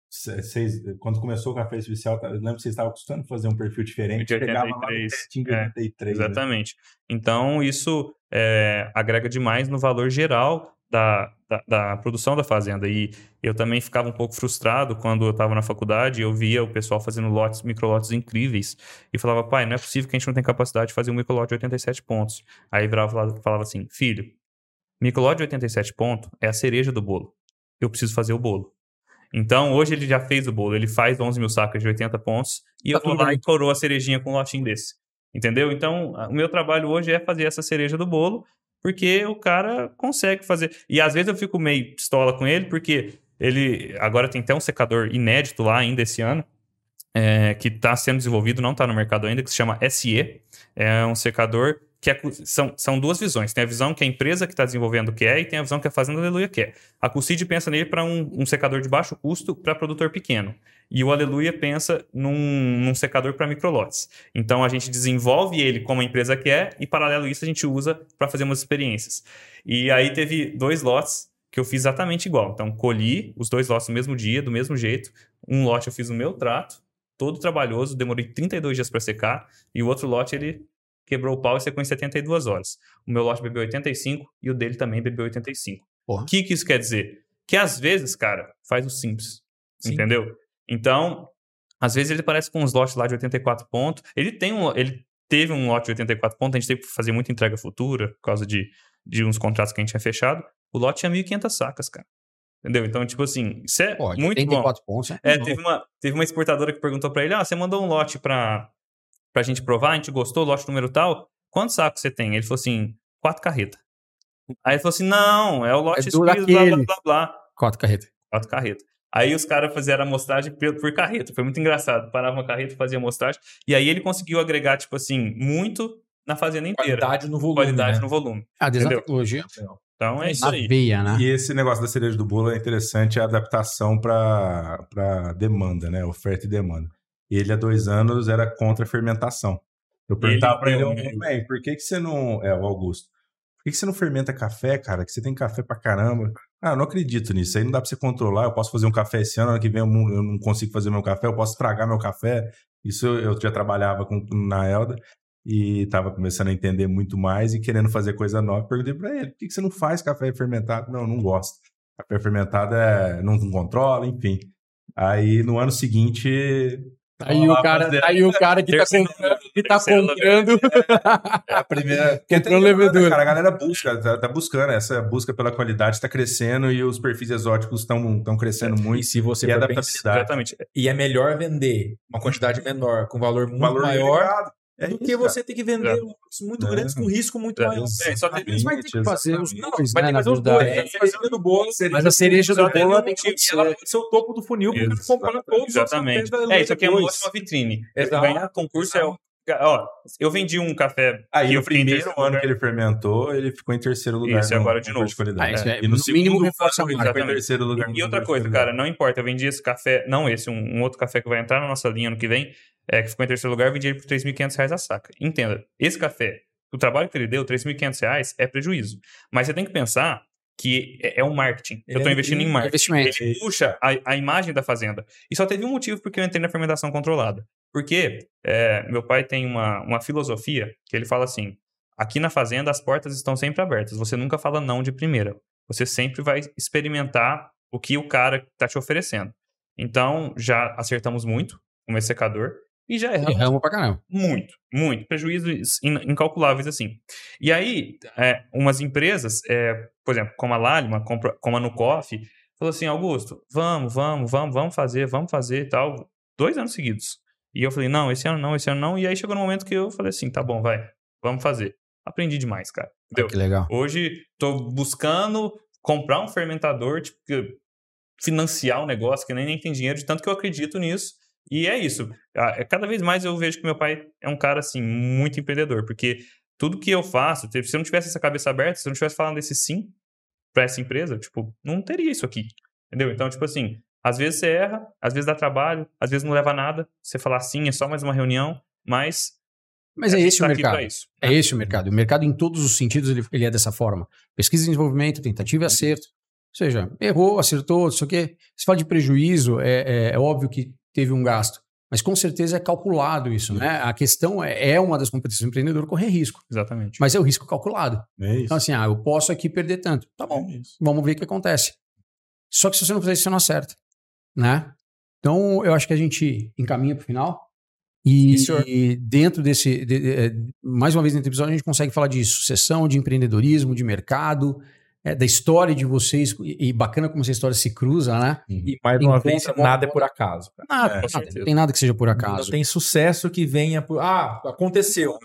Vocês, quando começou o café especial, eu lembro que vocês estavam costumando fazer um perfil diferente. De pegava lá no 83, é, 83. né? Exatamente. Então, isso é, agrega demais no valor geral da, da, da produção da fazenda. E eu também ficava um pouco frustrado quando eu estava na faculdade e eu via o pessoal fazendo lotes, microlotes incríveis. E falava, pai, não é possível que a gente não tenha capacidade de fazer um microlote de 87 pontos. Aí virava e falava- assim, filho, microlote de 87 pontos é a cereja do bolo. Eu preciso fazer o bolo. Então, hoje ele já fez o bolo. Ele faz 11 mil sacas de 80 pontos e Tá eu vou lá bem. e coroa a cerejinha com um lotinho desse. Entendeu? Então, o meu trabalho hoje é fazer essa cereja do bolo, porque o cara consegue fazer. E às vezes eu fico meio pistola com ele, porque ele agora tem até um secador inédito lá ainda esse ano, é, que está sendo desenvolvido, não está no mercado ainda, que se chama SE. É um secador que é são, são duas visões. Tem a visão que a empresa que está desenvolvendo quer e tem a visão que a Fazenda Aleluia quer. A Cucid pensa nele para um, um secador de baixo custo para produtor pequeno. E o Aleluia pensa num, num secador para microlotes. Então a gente desenvolve ele como a empresa quer e, paralelo a isso, a gente usa para fazer umas experiências. E aí teve dois lotes que eu fiz exatamente igual. Então colhi os dois lotes no mesmo dia, do mesmo jeito. Um lote eu fiz no meu trato, todo trabalhoso, demorei 32 dias para secar. E o outro lote ele quebrou o pau e secou em 72 horas. O meu lote bebeu 85 e o dele também bebeu 85. Porra. O que, que isso quer dizer? Que às vezes, cara, faz o simples. Sim. Entendeu? Então, às vezes ele parece com uns lotes lá de 84 pontos. Ele tem um, ele teve um lote de 84 pontos, a gente teve que fazer muita entrega futura por causa de, de uns contratos que a gente tinha fechado. O lote tinha 1.500 sacas, cara. Entendeu? Então, tipo assim, isso é Pô, muito bom. 84 pontos. né? É, teve uma, teve uma exportadora que perguntou pra ele: Ah, você mandou um lote pra, pra gente provar, a gente gostou, lote número tal. Quantos sacos você tem? Ele falou assim: quatro carretas. Aí ele falou assim: não, é o lote É blá, blá, blá, blá. Quatro carretas. Quatro carretas. Aí os caras fizeram a amostragem por, por carreta. Foi muito engraçado. Parava uma carreta e fazia amostragem. E aí ele conseguiu agregar, tipo assim, muito na fazenda inteira. Qualidade no volume. Qualidade né? no volume. Ah, desde a tecnologia. Então é isso Na aí. veia, né? E esse negócio da cereja do bolo é interessante, a adaptação para demanda, né? Oferta e demanda. Ele, há dois anos, era contra a fermentação. Eu perguntava para ele, deu, "Ô, né? "Bem, por que, que você não. É, o Augusto. Por que, que você não fermenta café, cara? Que você tem café pra caramba. Ah, eu não acredito nisso. Aí não dá pra você controlar. Eu posso fazer um café esse ano, ano que vem eu não, consigo fazer meu café, eu posso estragar meu café. Isso eu, já trabalhava com, na Elda e estava começando a entender muito mais e querendo fazer coisa nova. Perguntei para ele: por que, que você não faz café fermentado? Não, não gosto. Café fermentado é, não, não controla, enfim. Aí no ano seguinte. Aí o cara, aí o cara que tá comprando, que tá terceiro lugar. comprando. a primeira. Porque tem demanda, levedura. Cara, a galera busca, tá, tá buscando. Essa busca pela qualidade está crescendo e os perfis exóticos estão crescendo E muito. se você E adaptabilidade. Exatamente. E é melhor vender uma quantidade menor, com valor muito Valor maior, agregado. É do isso, que você ter que vender É. lucros muito É. grandes com risco muito É. maior. É, só teve- Eles vai ter que fazer os Exatamente. dois, Vai né, ter que na fazer os dois. verdade. É, cereja do bolo, Mas a cereja do tem bolo tem que Ela pode ser o topo do funil para Exatamente. comprar todos os Exatamente. É, isso aqui é uma ótima vitrine. Ganhar concurso é. Ó, eu vendi um café. Aí que no eu fiquei em primeiro terceiro ano lugar. que ele fermentou, ele ficou em terceiro lugar. Isso, no- agora de no novo. de. Ah, isso é, E no no mínimo segundo reforça a ano, ele marca. ficou em terceiro lugar. E no outra coisa, cara, não importa. Eu vendi esse café, não esse, um, um outro café que vai entrar na nossa linha no que vem, é, que ficou em terceiro lugar, eu vendi ele por 3.500 reais a saca. Entenda, esse café, o trabalho que ele deu, 3.500 reais, é prejuízo. Mas você tem que pensar que é, é um marketing. Ele eu tô é investindo em vitrine, marketing. investimento. Ele puxa a, a imagem da fazenda. E só teve um motivo porque eu entrei na fermentação controlada. Porque é, meu pai tem uma, uma filosofia que ele fala assim: aqui na fazenda as portas estão sempre abertas. Você nunca fala não de primeira. Você sempre vai experimentar o que o cara está te oferecendo. Então, já acertamos muito com esse secador e já erramos Erramos pra caramba. muito, muito. Prejuízos in- incalculáveis, assim. E aí, é, umas empresas, é, por exemplo, como a compra- como a Nucoff, falou assim, Augusto, vamos, vamos, vamos, vamos fazer, vamos fazer e tal. dois anos seguidos. E eu falei, não, esse ano não, esse ano não. E aí chegou no momento que eu falei assim, tá bom, vai, vamos fazer. Aprendi demais, cara. Entendeu? Que legal. Hoje tô buscando comprar um fermentador, tipo, financiar um negócio que nem, nem tem dinheiro, de tanto que eu acredito nisso. E é isso. É, Cada vez mais eu vejo que meu pai é um cara, assim, muito empreendedor, porque tudo que eu faço, se eu não tivesse essa cabeça aberta, se eu não tivesse falando desse sim pra essa empresa, tipo, não teria isso aqui. Entendeu? Então, tipo assim, às vezes você erra, às vezes dá trabalho, às vezes não leva a nada. Você falar sim, é só mais uma reunião, mas. Mas é esse o tá mercado. isso. É esse o mercado. O mercado, em todos os sentidos, ele, ele é dessa forma. Pesquisa e desenvolvimento, tentativa e acerto. Ou seja, errou, acertou, não sei o quê. Se fala de prejuízo, é, é- é óbvio que teve um gasto. Mas com certeza é calculado isso, né? A questão é, é uma das competências do empreendedor correr risco. Exatamente. Mas é o risco calculado. É isso. Então, assim, ah, eu posso aqui perder tanto. Tá bom, É vamos ver o que acontece. Só que se você não fizer isso, você não acerta. Né? Então, eu acho que a gente encaminha para o final. E, Sim, e dentro desse. de- de- é, mais uma vez, nesse episódio, a gente consegue falar de sucessão, de empreendedorismo, de mercado, é, da história de vocês. E, e bacana como essa história se cruza, né? E mais uma Encontra vez, nada é por acaso. cara. Nada, É, nada, não tem nada que seja por Não acaso. tem sucesso que venha por. Ah, aconteceu.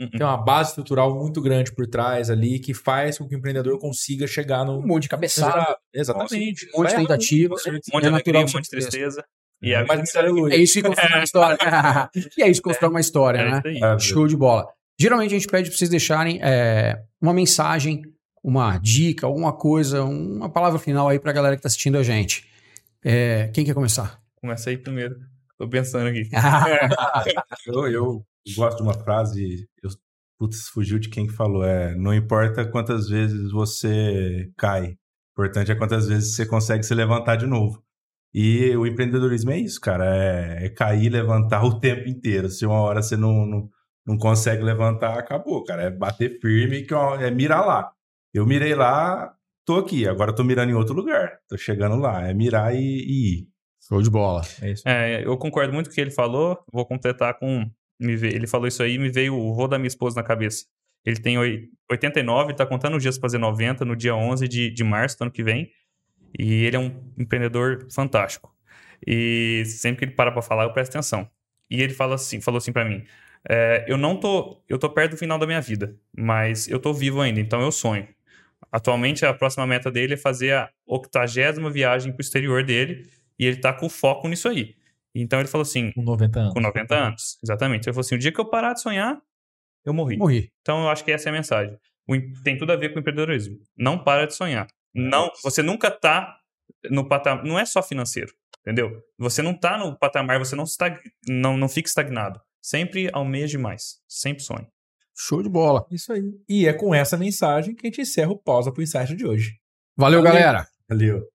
Uhum. Tem uma base estrutural muito grande por trás ali que faz com que o empreendedor consiga chegar no. Um monte de cabeçada, Exatamente. um monte de tentativa. Um monte É de alegria, natural um monte de aconteça. tristeza. E a Mas. É isso que constrói uma história. e é isso que constrói uma história, é né? É, Show de bola. Geralmente a gente pede para vocês deixarem é, uma mensagem, uma dica, alguma coisa, uma palavra final aí para a galera que está assistindo a gente. É, quem quer começar? Começa aí primeiro. Tô pensando aqui. Eu, eu gosto de uma frase, eu, putz, fugiu de quem que falou, é, não importa quantas vezes você cai, o importante é quantas vezes você consegue se levantar de novo. E o empreendedorismo é isso, cara, é, é cair e levantar o tempo inteiro. Se uma hora você não, não, não consegue levantar, acabou, cara, é bater firme, que ó, é mirar lá. Eu mirei lá, tô aqui, agora eu tô mirando em outro lugar, tô chegando lá, é mirar e, e ir. Show de bola. É isso. É, eu concordo muito com o que ele falou. Vou completar com. Ele falou isso aí me veio o vô da minha esposa na cabeça. Ele tem oi- 89, tá contando os dias pra fazer 90 no dia 11 de, de março do ano que vem. E ele é um empreendedor fantástico. E sempre que ele para pra falar, eu presto atenção. E ele fala assim, falou assim pra mim: é, eu não tô, eu tô perto do final da minha vida, mas eu tô vivo ainda, então eu sonho. Atualmente a próxima meta dele é fazer a octagésima viagem pro exterior dele e ele tá com foco nisso aí. Então ele falou assim, Com 90 anos. com 90 anos, exatamente. Ele falou assim: o dia que eu parar de sonhar, eu morri. Morri. Então eu acho que essa é a mensagem. O em- tem tudo a ver com o empreendedorismo. Não para de sonhar. Não, você nunca tá no patamar, não é só financeiro, entendeu? Você não tá no patamar, você não está não não fica estagnado. Sempre almeja mais, sempre sonhe. Show de bola. Isso aí. E é com essa mensagem que a gente encerra o pausa pro insight de hoje. Valeu, Valeu. galera. Valeu.